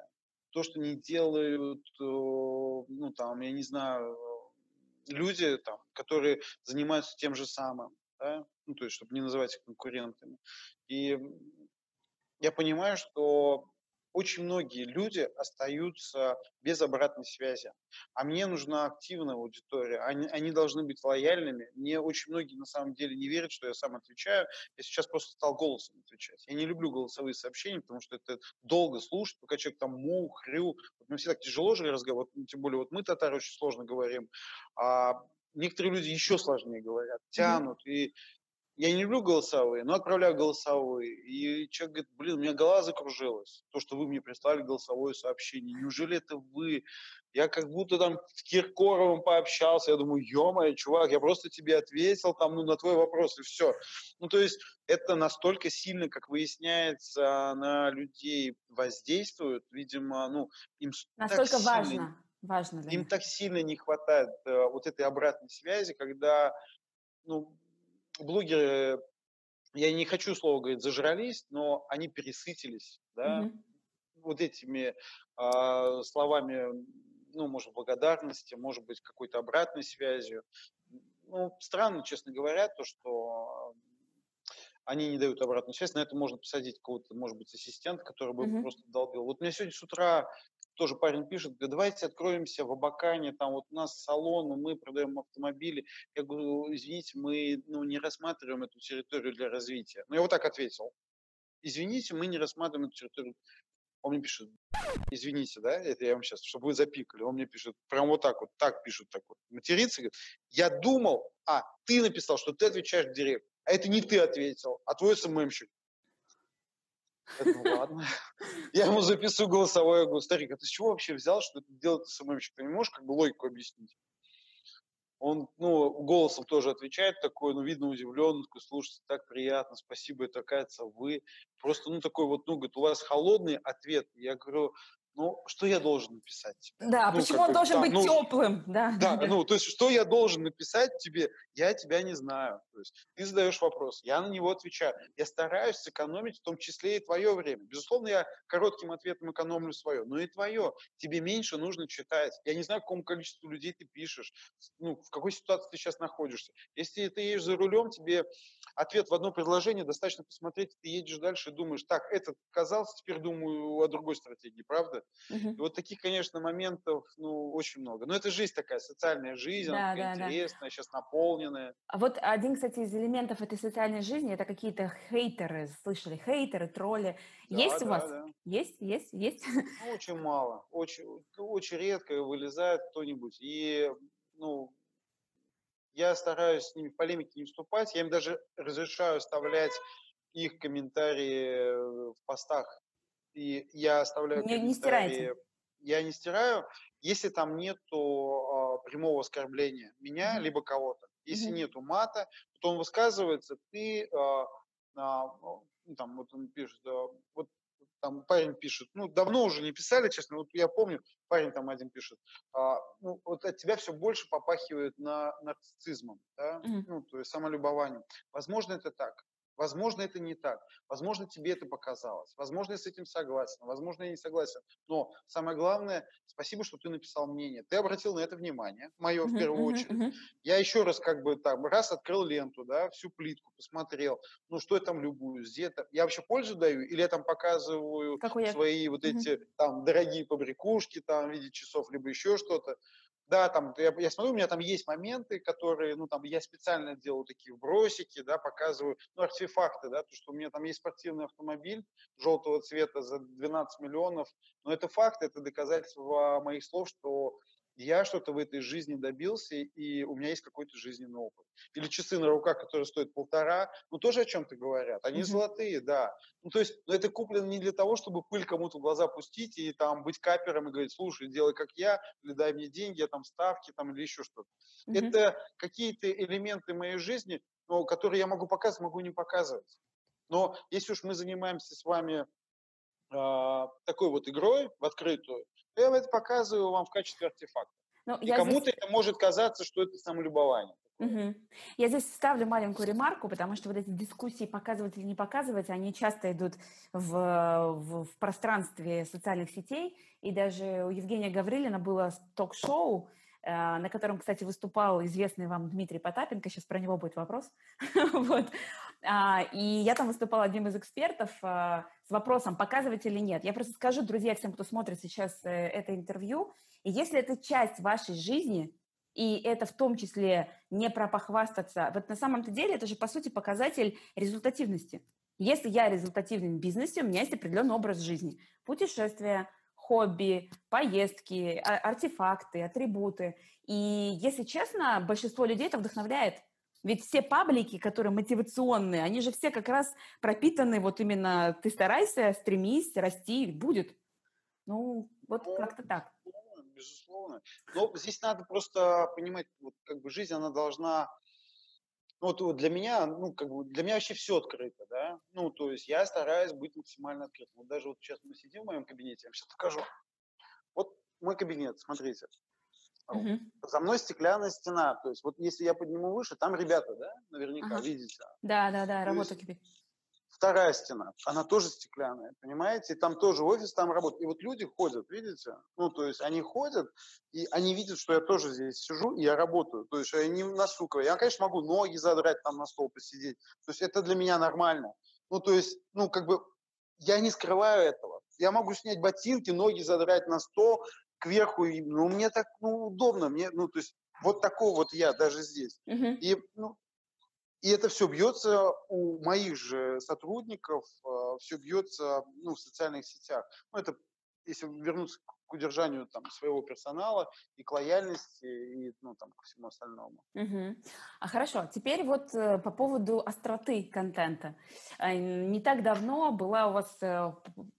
То, что не делают, ну, там, я не знаю, люди, там, которые занимаются тем же самым, да? ну, то есть, чтобы не называть их конкурентами. И я понимаю, что очень многие люди остаются без обратной связи. А мне нужна активная аудитория. Они, они должны быть лояльными. Мне очень многие на самом деле не верят, что я сам отвечаю. Я сейчас просто стал голосом отвечать. Я не люблю голосовые сообщения, потому что это долго слушать, пока человек там му, хрю. Вот мы все так тяжело же разговор, тем более вот мы, татары, очень сложно говорим. А некоторые люди еще сложнее говорят, тянут. Mm-hmm. И я не люблю голосовые, но отправляю голосовые. И человек говорит, блин, у меня голова закружилась. То, что вы мне прислали голосовое сообщение. Неужели это вы? Я как будто там с Киркоровым пообщался. Я думаю, ё чувак, я просто тебе ответил там, ну, на твой вопрос, и все. Ну, то есть это настолько сильно, как выясняется, на людей воздействует. Видимо, ну, им Настолько важно. Сильно, важно им так сильно не хватает э, вот этой обратной связи, когда ну, блогеры, я не хочу слово говорить, зажрались, но они пересытились, да, угу. вот этими э, словами, ну, может, благодарности, может быть, какой-то обратной связью. Ну, странно, честно говоря, то, что они не дают обратную связь. На это можно посадить кого-то, может быть, ассистента, который бы mm-hmm. просто долбил. Вот мне сегодня с утра тоже парень пишет, говорит, давайте откроемся в Абакане, там вот у нас салон, мы продаем автомобили. Я говорю, извините, мы ну, не рассматриваем эту территорию для развития. Но я вот так ответил. Извините, мы не рассматриваем эту территорию. Он мне пишет, извините, да, это я вам сейчас, чтобы вы запикали. Он мне пишет, прям вот так вот, так пишут, так вот, матерится, говорит, я думал, а, ты написал, что ты отвечаешь директ, а это не ты ответил, а твой СММщик. Ну ладно. Я ему записываю голосовое, я говорю, старик, а ты с чего вообще взял, что это делает СММщик? Ты не можешь как бы логику объяснить? Он, ну, голосом тоже отвечает такой, ну, видно, удивлен, такой, слушайте, так приятно, спасибо, это, оказывается, вы. Просто, ну, такой вот, ну, говорит, у вас холодный ответ. Я говорю, ну, что я должен написать? Да, ну, почему он должен да, быть ну, теплым? Да. да, ну, то есть, что я должен написать тебе, я тебя не знаю. То есть, ты задаешь вопрос, я на него отвечаю. Я стараюсь сэкономить в том числе и твое время. Безусловно, я коротким ответом экономлю свое, но и твое. Тебе меньше нужно читать. Я не знаю, какому количеству людей ты пишешь, ну, в какой ситуации ты сейчас находишься. Если ты едешь за рулем, тебе ответ в одно предложение достаточно посмотреть, ты едешь дальше и думаешь, так, этот казался, теперь думаю о другой стратегии, правда? Угу. И вот таких, конечно, моментов, ну, очень много. Но это жизнь такая, социальная жизнь, да, она да, интересная, да. сейчас наполненная. А вот один, кстати, из элементов этой социальной жизни, это какие-то хейтеры, слышали, хейтеры, тролли. Да, есть да, у вас? Да. Есть, есть, есть? Ну, очень мало, очень, очень редко вылезает кто-нибудь. И, ну, я стараюсь с ними в полемике не вступать, я им даже разрешаю оставлять их комментарии в постах и я оставляю не, не стирайте. Я не стираю, если там нету э, прямого оскорбления меня, mm-hmm. либо кого-то. Если mm-hmm. нету мата, то он высказывается, ты, э, э, ну, там, вот он пишет, э, вот там парень пишет, ну, давно уже не писали, честно, вот я помню, парень там один пишет, а, ну, вот от тебя все больше попахивает на нарциссизмом, да, mm-hmm. ну, то есть самолюбованием. Возможно, это так. Возможно, это не так. Возможно, тебе это показалось. Возможно, я с этим согласен. Возможно, я не согласен. Но самое главное, спасибо, что ты написал мнение. Ты обратил на это внимание, мое в первую очередь. Я еще раз как бы там раз открыл ленту, да, всю плитку посмотрел. Ну, что я там любуюсь, где-то. Я вообще пользу даю или я там показываю свои вот эти там дорогие побрякушки там в виде часов, либо еще что-то. Да, там, я, я смотрю, у меня там есть моменты, которые, ну, там, я специально делаю такие вбросики, да, показываю, ну, артефакты, да, то, что у меня там есть спортивный автомобиль желтого цвета за 12 миллионов, но это факт, это доказательство моих слов, что я что-то в этой жизни добился, и у меня есть какой-то жизненный опыт. Или часы на руках, которые стоят полтора, ну тоже о чем-то говорят. Они mm-hmm. золотые, да. Ну то есть, но это куплено не для того, чтобы пыль кому-то в глаза пустить и там быть капером и говорить, слушай, делай как я, или дай мне деньги, я там ставки там или еще что-то. Mm-hmm. Это какие-то элементы моей жизни, ну, которые я могу показывать, могу не показывать. Но если уж мы занимаемся с вами э, такой вот игрой в открытую, я это показываю вам в качестве артефакта. Ну, и кому-то здесь... это может казаться, что это самолюбование. Угу. Я здесь ставлю маленькую ремарку, потому что вот эти дискуссии показывать или не показывать, они часто идут в, в, в пространстве социальных сетей. И даже у Евгения Гаврилина было ток-шоу, э, на котором, кстати, выступал известный вам Дмитрий Потапенко, сейчас про него будет вопрос. [LAUGHS] вот. А, и я там выступала одним из экспертов а, с вопросом, показывать или нет. Я просто скажу, друзья, всем, кто смотрит сейчас э, это интервью, если это часть вашей жизни, и это в том числе не про похвастаться, вот на самом-то деле это же, по сути, показатель результативности. Если я результативный в бизнесе, у меня есть определенный образ жизни. Путешествия, хобби, поездки, а, артефакты, атрибуты. И, если честно, большинство людей это вдохновляет. Ведь все паблики, которые мотивационные, они же все как раз пропитаны вот именно «ты старайся, стремись, расти, будет». Ну, вот ну, как-то так. Безусловно. Но здесь надо просто понимать, вот как бы жизнь, она должна ну, вот, вот для меня, ну, как бы, для меня вообще все открыто, да, ну, то есть я стараюсь быть максимально открытым. Вот даже вот сейчас мы сидим в моем кабинете, я вам сейчас покажу. Вот мой кабинет, смотрите. Угу. За мной стеклянная стена. То есть вот если я подниму выше, там ребята, да, наверняка, ага. видите. Да, да, да, работа кипит. вторая стена, она тоже стеклянная, понимаете? И там тоже офис, там работает. И вот люди ходят, видите? Ну, то есть они ходят, и они видят, что я тоже здесь сижу, и я работаю. То есть я не настукаю. Я, конечно, могу ноги задрать, там на стол посидеть. То есть это для меня нормально. Ну, то есть, ну, как бы, я не скрываю этого. Я могу снять ботинки, ноги задрать на стол, кверху, ну, мне так ну, удобно, мне, ну, то есть вот такого вот я даже здесь. Uh-huh. И, ну, и это все бьется у моих же сотрудников, а, все бьется ну, в социальных сетях. Ну, это если вернуться к удержанию там, своего персонала и к лояльности, и ну, там, ко всему остальному. Угу. А хорошо, теперь вот э, по поводу остроты контента. Э, не так давно была у вас, э,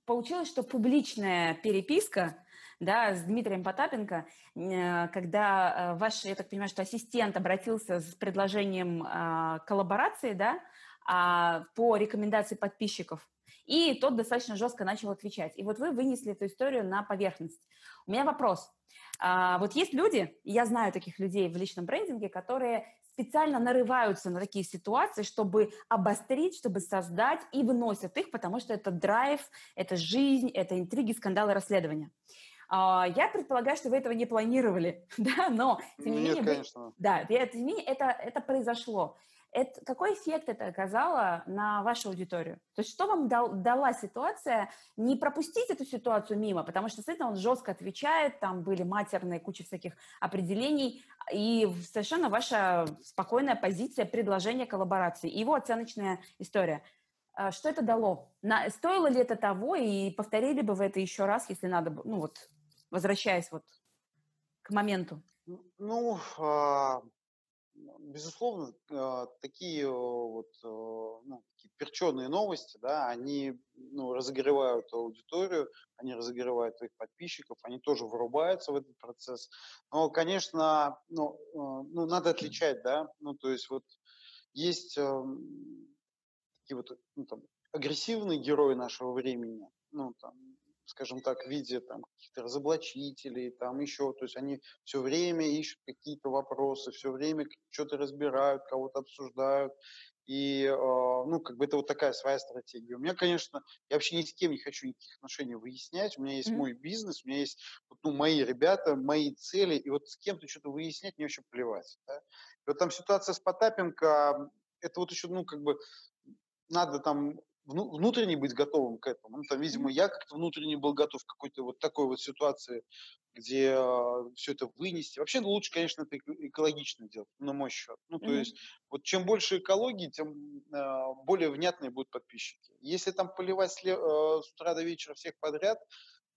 получилось, что публичная переписка да, с Дмитрием Потапенко, э, когда э, ваш, я так понимаю, что ассистент обратился с предложением а, коллаборации, да, а, по рекомендации подписчиков, и тот достаточно жестко начал отвечать. И вот вы вынесли эту историю на поверхность. У меня вопрос. А, вот есть люди, я знаю таких людей в личном брендинге, которые специально нарываются на такие ситуации, чтобы обострить, чтобы создать и выносят их, потому что это драйв, это жизнь, это интриги, скандалы, расследования. А, я предполагаю, что вы этого не планировали, [LAUGHS] да, но тем не Нет, менее, конечно. Да, тем не менее это, это произошло. Это, какой эффект это оказало на вашу аудиторию? То есть что вам дал, дала ситуация? Не пропустить эту ситуацию мимо, потому что действительно он жестко отвечает, там были матерные, куча всяких определений, и совершенно ваша спокойная позиция предложения коллаборации, его оценочная история. А, что это дало? На, стоило ли это того, и повторили бы вы это еще раз, если надо, ну вот возвращаясь вот к моменту? Ну, а, безусловно, а, такие вот ну, такие перченые новости, да, они ну, разогревают аудиторию, они разогревают своих подписчиков, они тоже вырубаются в этот процесс. Но, конечно, ну, ну надо отличать, да, ну, то есть вот есть такие вот ну, там, агрессивные герои нашего времени, ну, там, скажем так, в виде там, каких-то разоблачителей, там еще, то есть они все время ищут какие-то вопросы, все время что-то разбирают, кого-то обсуждают, и, э, ну, как бы это вот такая своя стратегия. У меня, конечно, я вообще ни с кем не хочу никаких отношений выяснять, у меня есть mm-hmm. мой бизнес, у меня есть, вот, ну, мои ребята, мои цели, и вот с кем-то что-то выяснять мне вообще плевать, да? И вот там ситуация с Потапенко, это вот еще, ну, как бы, надо там внутренне быть готовым к этому. Ну, там, видимо, я как-то внутренне был готов к какой-то вот такой вот ситуации, где э, все это вынести. Вообще лучше, конечно, это экологично делать, на мой счет. Ну, то mm-hmm. есть, вот чем больше экологии, тем э, более внятные будут подписчики. Если там поливать с, э, с утра до вечера всех подряд,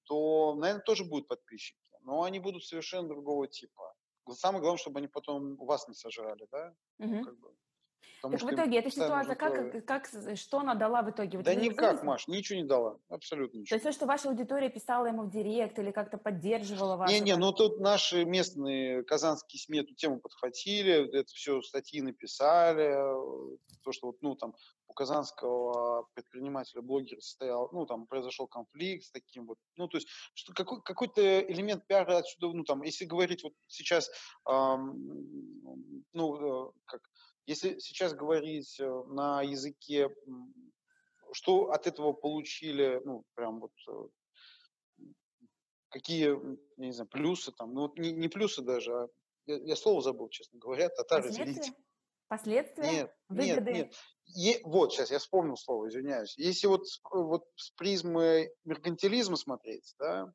то, наверное, тоже будут подписчики. Но они будут совершенно другого типа. Самое главное, чтобы они потом вас не сожрали, да? Mm-hmm. Как бы. Потому так в итоге эта ситуация, как, как, что она дала в итоге? Вот да никак, вынесли? Маш, ничего не дала, абсолютно ничего. То есть то, что ваша аудитория писала ему в директ или как-то поддерживала вас? Не-не, ну тут наши местные казанские СМИ эту тему подхватили, это все статьи написали, то, что вот, ну там у казанского предпринимателя, блогера состоял, ну, там произошел конфликт с таким вот, ну, то есть что какой, какой-то элемент пиара отсюда, ну, там, если говорить вот сейчас, эм, ну, э, как если сейчас говорить э, на языке, что от этого получили, ну, прям вот э, какие, я не знаю, плюсы там, ну, вот не, не плюсы даже, а я, я слово забыл, честно говоря, татары, извините. Последствия? Нет, выгоды? нет, нет. Е, вот, сейчас я вспомнил слово, извиняюсь. Если вот, вот с призмы меркантилизма смотреть, да,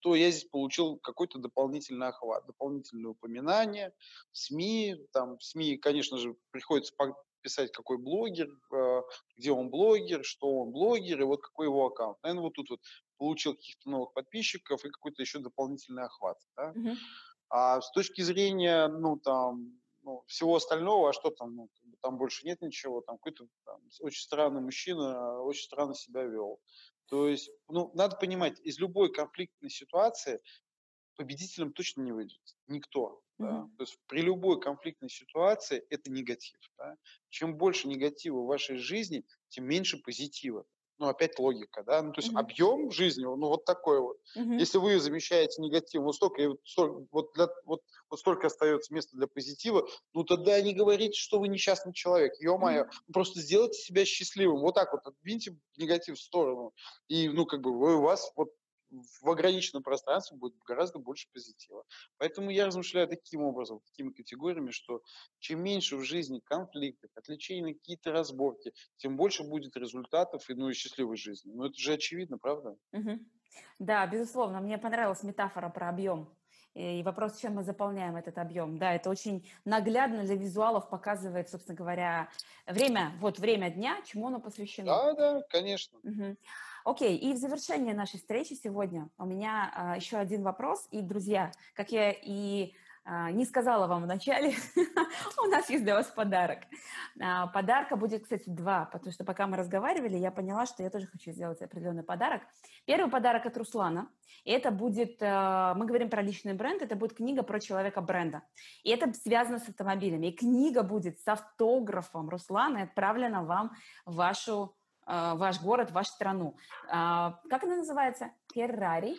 то я здесь получил какой-то дополнительный охват, дополнительное упоминание в СМИ. Там в СМИ, конечно же, приходится писать, какой блогер, а, где он блогер, что он блогер, и вот какой его аккаунт. Наверное, вот тут вот получил каких-то новых подписчиков и какой-то еще дополнительный охват. Да? Uh-huh. А с точки зрения, ну, там, ну, всего остального, а что там, ну, там больше нет ничего, там какой-то там, очень странный мужчина, очень странно себя вел. То есть, ну, надо понимать, из любой конфликтной ситуации победителем точно не выйдет никто. Mm-hmm. Да? То есть при любой конфликтной ситуации это негатив. Да? Чем больше негатива в вашей жизни, тем меньше позитива. Ну, опять логика, да, ну, то есть Мгм. объем жизни, ну, вот такой вот. Мгм. Если вы замещаете негатив, вот столько, и вот, столь- вот, для- вот, вот столько остается места для позитива, ну, тогда не говорите, что вы несчастный человек, ё-моё, Мгм. просто сделайте себя счастливым, вот так вот, отдвиньте негатив в сторону, и, ну, как бы, вы, у вас вот в ограниченном пространстве будет гораздо больше позитива. Поэтому я размышляю таким образом, такими категориями, что чем меньше в жизни конфликтов, отвлечений на какие-то разборки, тем больше будет результатов и, ну, и счастливой жизни. Ну, это же очевидно, правда? Мгм. Да, безусловно, мне понравилась метафора про объем. И вопрос, чем мы заполняем этот объем. Да, это очень наглядно для визуалов показывает, собственно говоря, время, вот время дня, чему оно посвящено. Да, да, конечно. Мгм. Окей, и в завершение нашей встречи сегодня у меня а, еще один вопрос. И, друзья, как я и а, не сказала вам в начале, [LAUGHS] у нас есть для вас подарок. А, Подарка будет, кстати, два, потому что пока мы разговаривали, я поняла, что я тоже хочу сделать определенный подарок. Первый подарок от Руслана. И это будет, мы говорим про личный бренд, это будет книга про человека бренда. И это связано с автомобилями. И книга будет с автографом Руслана и отправлена вам в вашу ваш город, вашу страну. А, Как она называется? Феррари.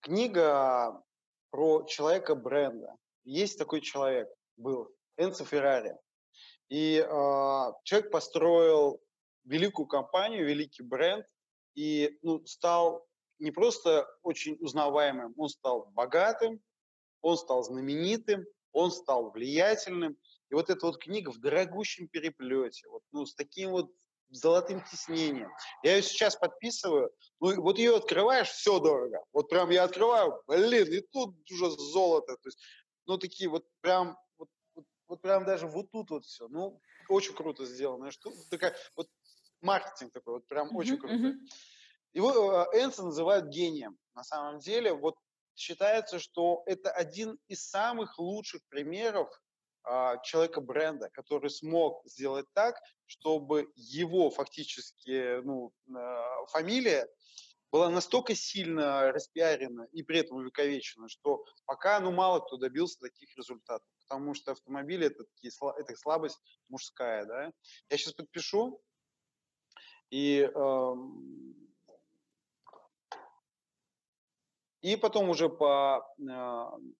Книга про человека бренда. Есть такой человек, был, Энцо Феррари. И а, человек построил великую компанию, великий бренд, и ну, стал не просто очень узнаваемым, он стал богатым, он стал знаменитым, он стал влиятельным. И вот эта вот книга в дорогущем переплете, вот, ну, с таким вот золотым тиснением. Я ее сейчас подписываю, ну, вот ее открываешь, все дорого. Вот прям я открываю, блин, и тут уже золото. То есть, ну, такие вот прям, вот, вот, вот прям даже вот тут вот все. Ну, очень круто сделано. Что, такая, вот маркетинг такой, вот прям очень мгм. Его э, Энса называют гением. На самом деле, вот считается, что это один из самых лучших примеров а, человека бренда, который смог сделать так, чтобы его фактически ну, а, фамилия была настолько сильно распиарена и при этом увековечена, что пока ну, мало кто добился таких результатов. Потому что автомобили это, такие, это слабость мужская. Да? Я сейчас подпишу, и эм, и потом уже по э,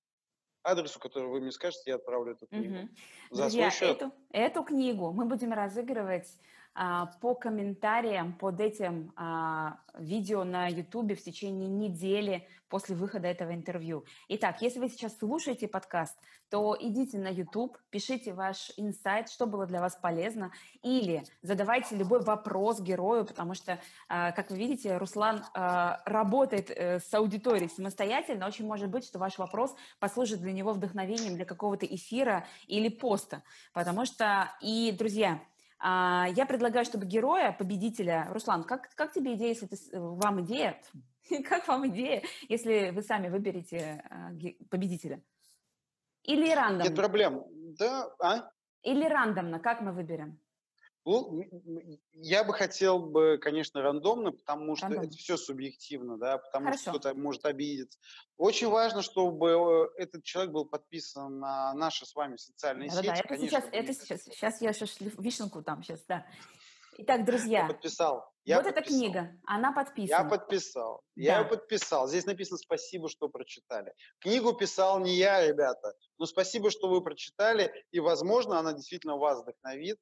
адресу, который вы мне скажете, я отправлю эту книгу. Мгм. За Друзья, свой счет. эту, эту книгу мы будем разыгрывать по комментариям под этим а, видео на YouTube в течение недели после выхода этого интервью. Итак, если вы сейчас слушаете подкаст, то идите на YouTube, пишите ваш инсайт, что было для вас полезно, или задавайте любой вопрос герою, потому что, а, как вы видите, Руслан а, работает э, с аудиторией самостоятельно. Очень может быть, что ваш вопрос послужит для него вдохновением для какого-то эфира или поста. Потому что, и, друзья, а, я предлагаю, чтобы героя, победителя, Руслан, как, как тебе идея, если ты, вам идея, [LAUGHS] как вам идея, если вы сами выберете а, победителя? Или Нет рандомно? проблем. Да, а? Или рандомно, как мы выберем? Ну, я бы хотел бы, конечно, рандомно, потому что Рандомно. это все субъективно, да, потому Хорошо. что кто-то может обидеться. Очень важно, чтобы э, этот человек был подписан на наши с вами социальные Да-да-да, сети. это конечно, сейчас, это сейчас, сейчас я сейчас вишенку там сейчас, да. Итак, Я друзья, подписал. Я вот эта подписал. книга, она Я подписана. подписал. Я ее Да. подписал. Здесь написано спасибо, что прочитали. Книгу писал не я, ребята. Но спасибо, что вы прочитали. И, возможно, она действительно вас вдохновит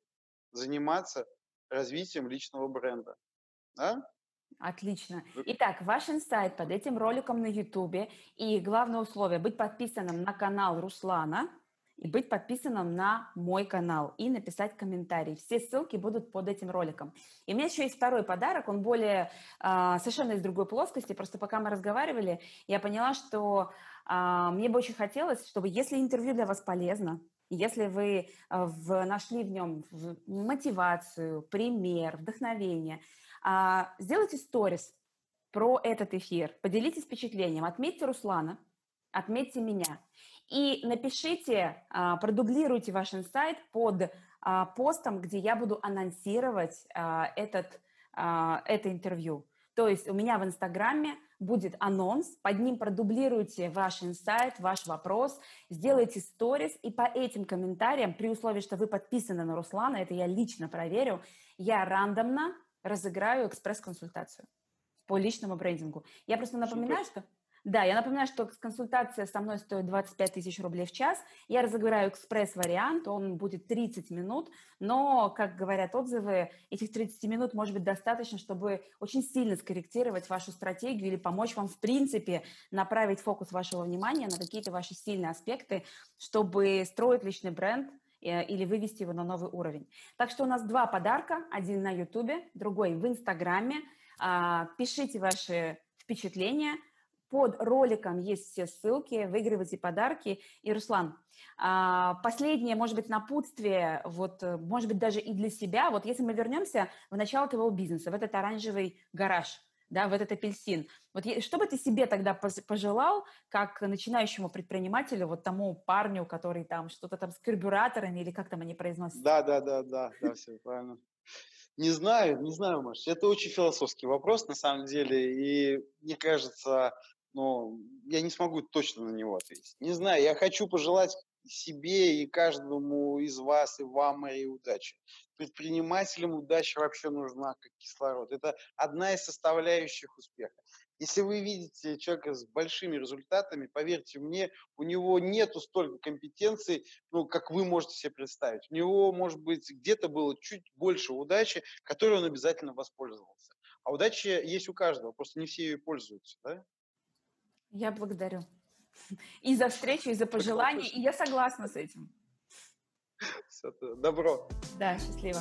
заниматься развитием личного бренда. Да? Отлично. Итак, ваш инсайт под этим роликом на YouTube и главное условие быть подписанным на канал Руслана и быть подписанным на мой канал и написать комментарий. Все ссылки будут под этим роликом. И у меня еще есть второй подарок, он более а, совершенно из другой плоскости. Просто пока мы разговаривали, я поняла, что а, мне бы очень хотелось, чтобы если интервью для вас полезно, если вы а, в, нашли в нем мотивацию, пример, вдохновение, а, сделайте сторис про этот эфир, поделитесь впечатлением, отметьте Руслана, отметьте меня и напишите, а, продублируйте ваш инсайт под постом, где я буду анонсировать этот, это интервью. То есть у меня в Инстаграме будет анонс, под ним продублируйте ваш инсайт, ваш вопрос, сделайте сторис, и по этим комментариям, при условии, что вы подписаны на Руслана, это я лично проверю, я рандомно разыграю экспресс-консультацию по личному брендингу. Я просто напоминаю, Супер. что да, я напоминаю, что консультация со мной стоит 25 тысяч рублей в час. Я разыграю экспресс-вариант, он будет 30 минут, но, как говорят отзывы, этих 30 минут может быть достаточно, чтобы очень сильно скорректировать вашу стратегию или помочь вам, в принципе, направить фокус вашего внимания на какие-то ваши сильные аспекты, чтобы строить личный бренд э, или вывести его на новый уровень. Так что у нас два подарка, один на YouTube, другой в Инстаграме. А, пишите ваши впечатления – под роликом есть все ссылки, выигрывайте подарки. И, Руслан, а, последнее, может быть, напутствие, вот, э, может быть, даже и для себя. Вот если мы вернемся в начало твоего бизнеса, в этот оранжевый гараж, да, в этот апельсин. Вот что бы ты себе тогда пожелал, как начинающему предпринимателю, вот тому парню, который там что-то там с карбюраторами или как там они произносят? Да, да, да, да, да, все правильно. Не знаю, не знаю, Маш. Это очень философский вопрос, на самом деле. И мне кажется, но я не смогу точно на него ответить. Не знаю, я хочу пожелать себе и каждому из вас, и вам моей удачи. Предпринимателям удача вообще нужна, как кислород. Это одна из составляющих успеха. Если вы видите человека с большими результатами, поверьте мне, у него нету столько компетенций, ну, как вы можете себе представить. У него, может быть, где-то было чуть больше удачи, которой он обязательно воспользовался. А удача есть у каждого, просто не все ее пользуются. Да? Я благодарю. И за встречу, и за пожелания, и я согласна с этим. Все, добро. Да, счастливо.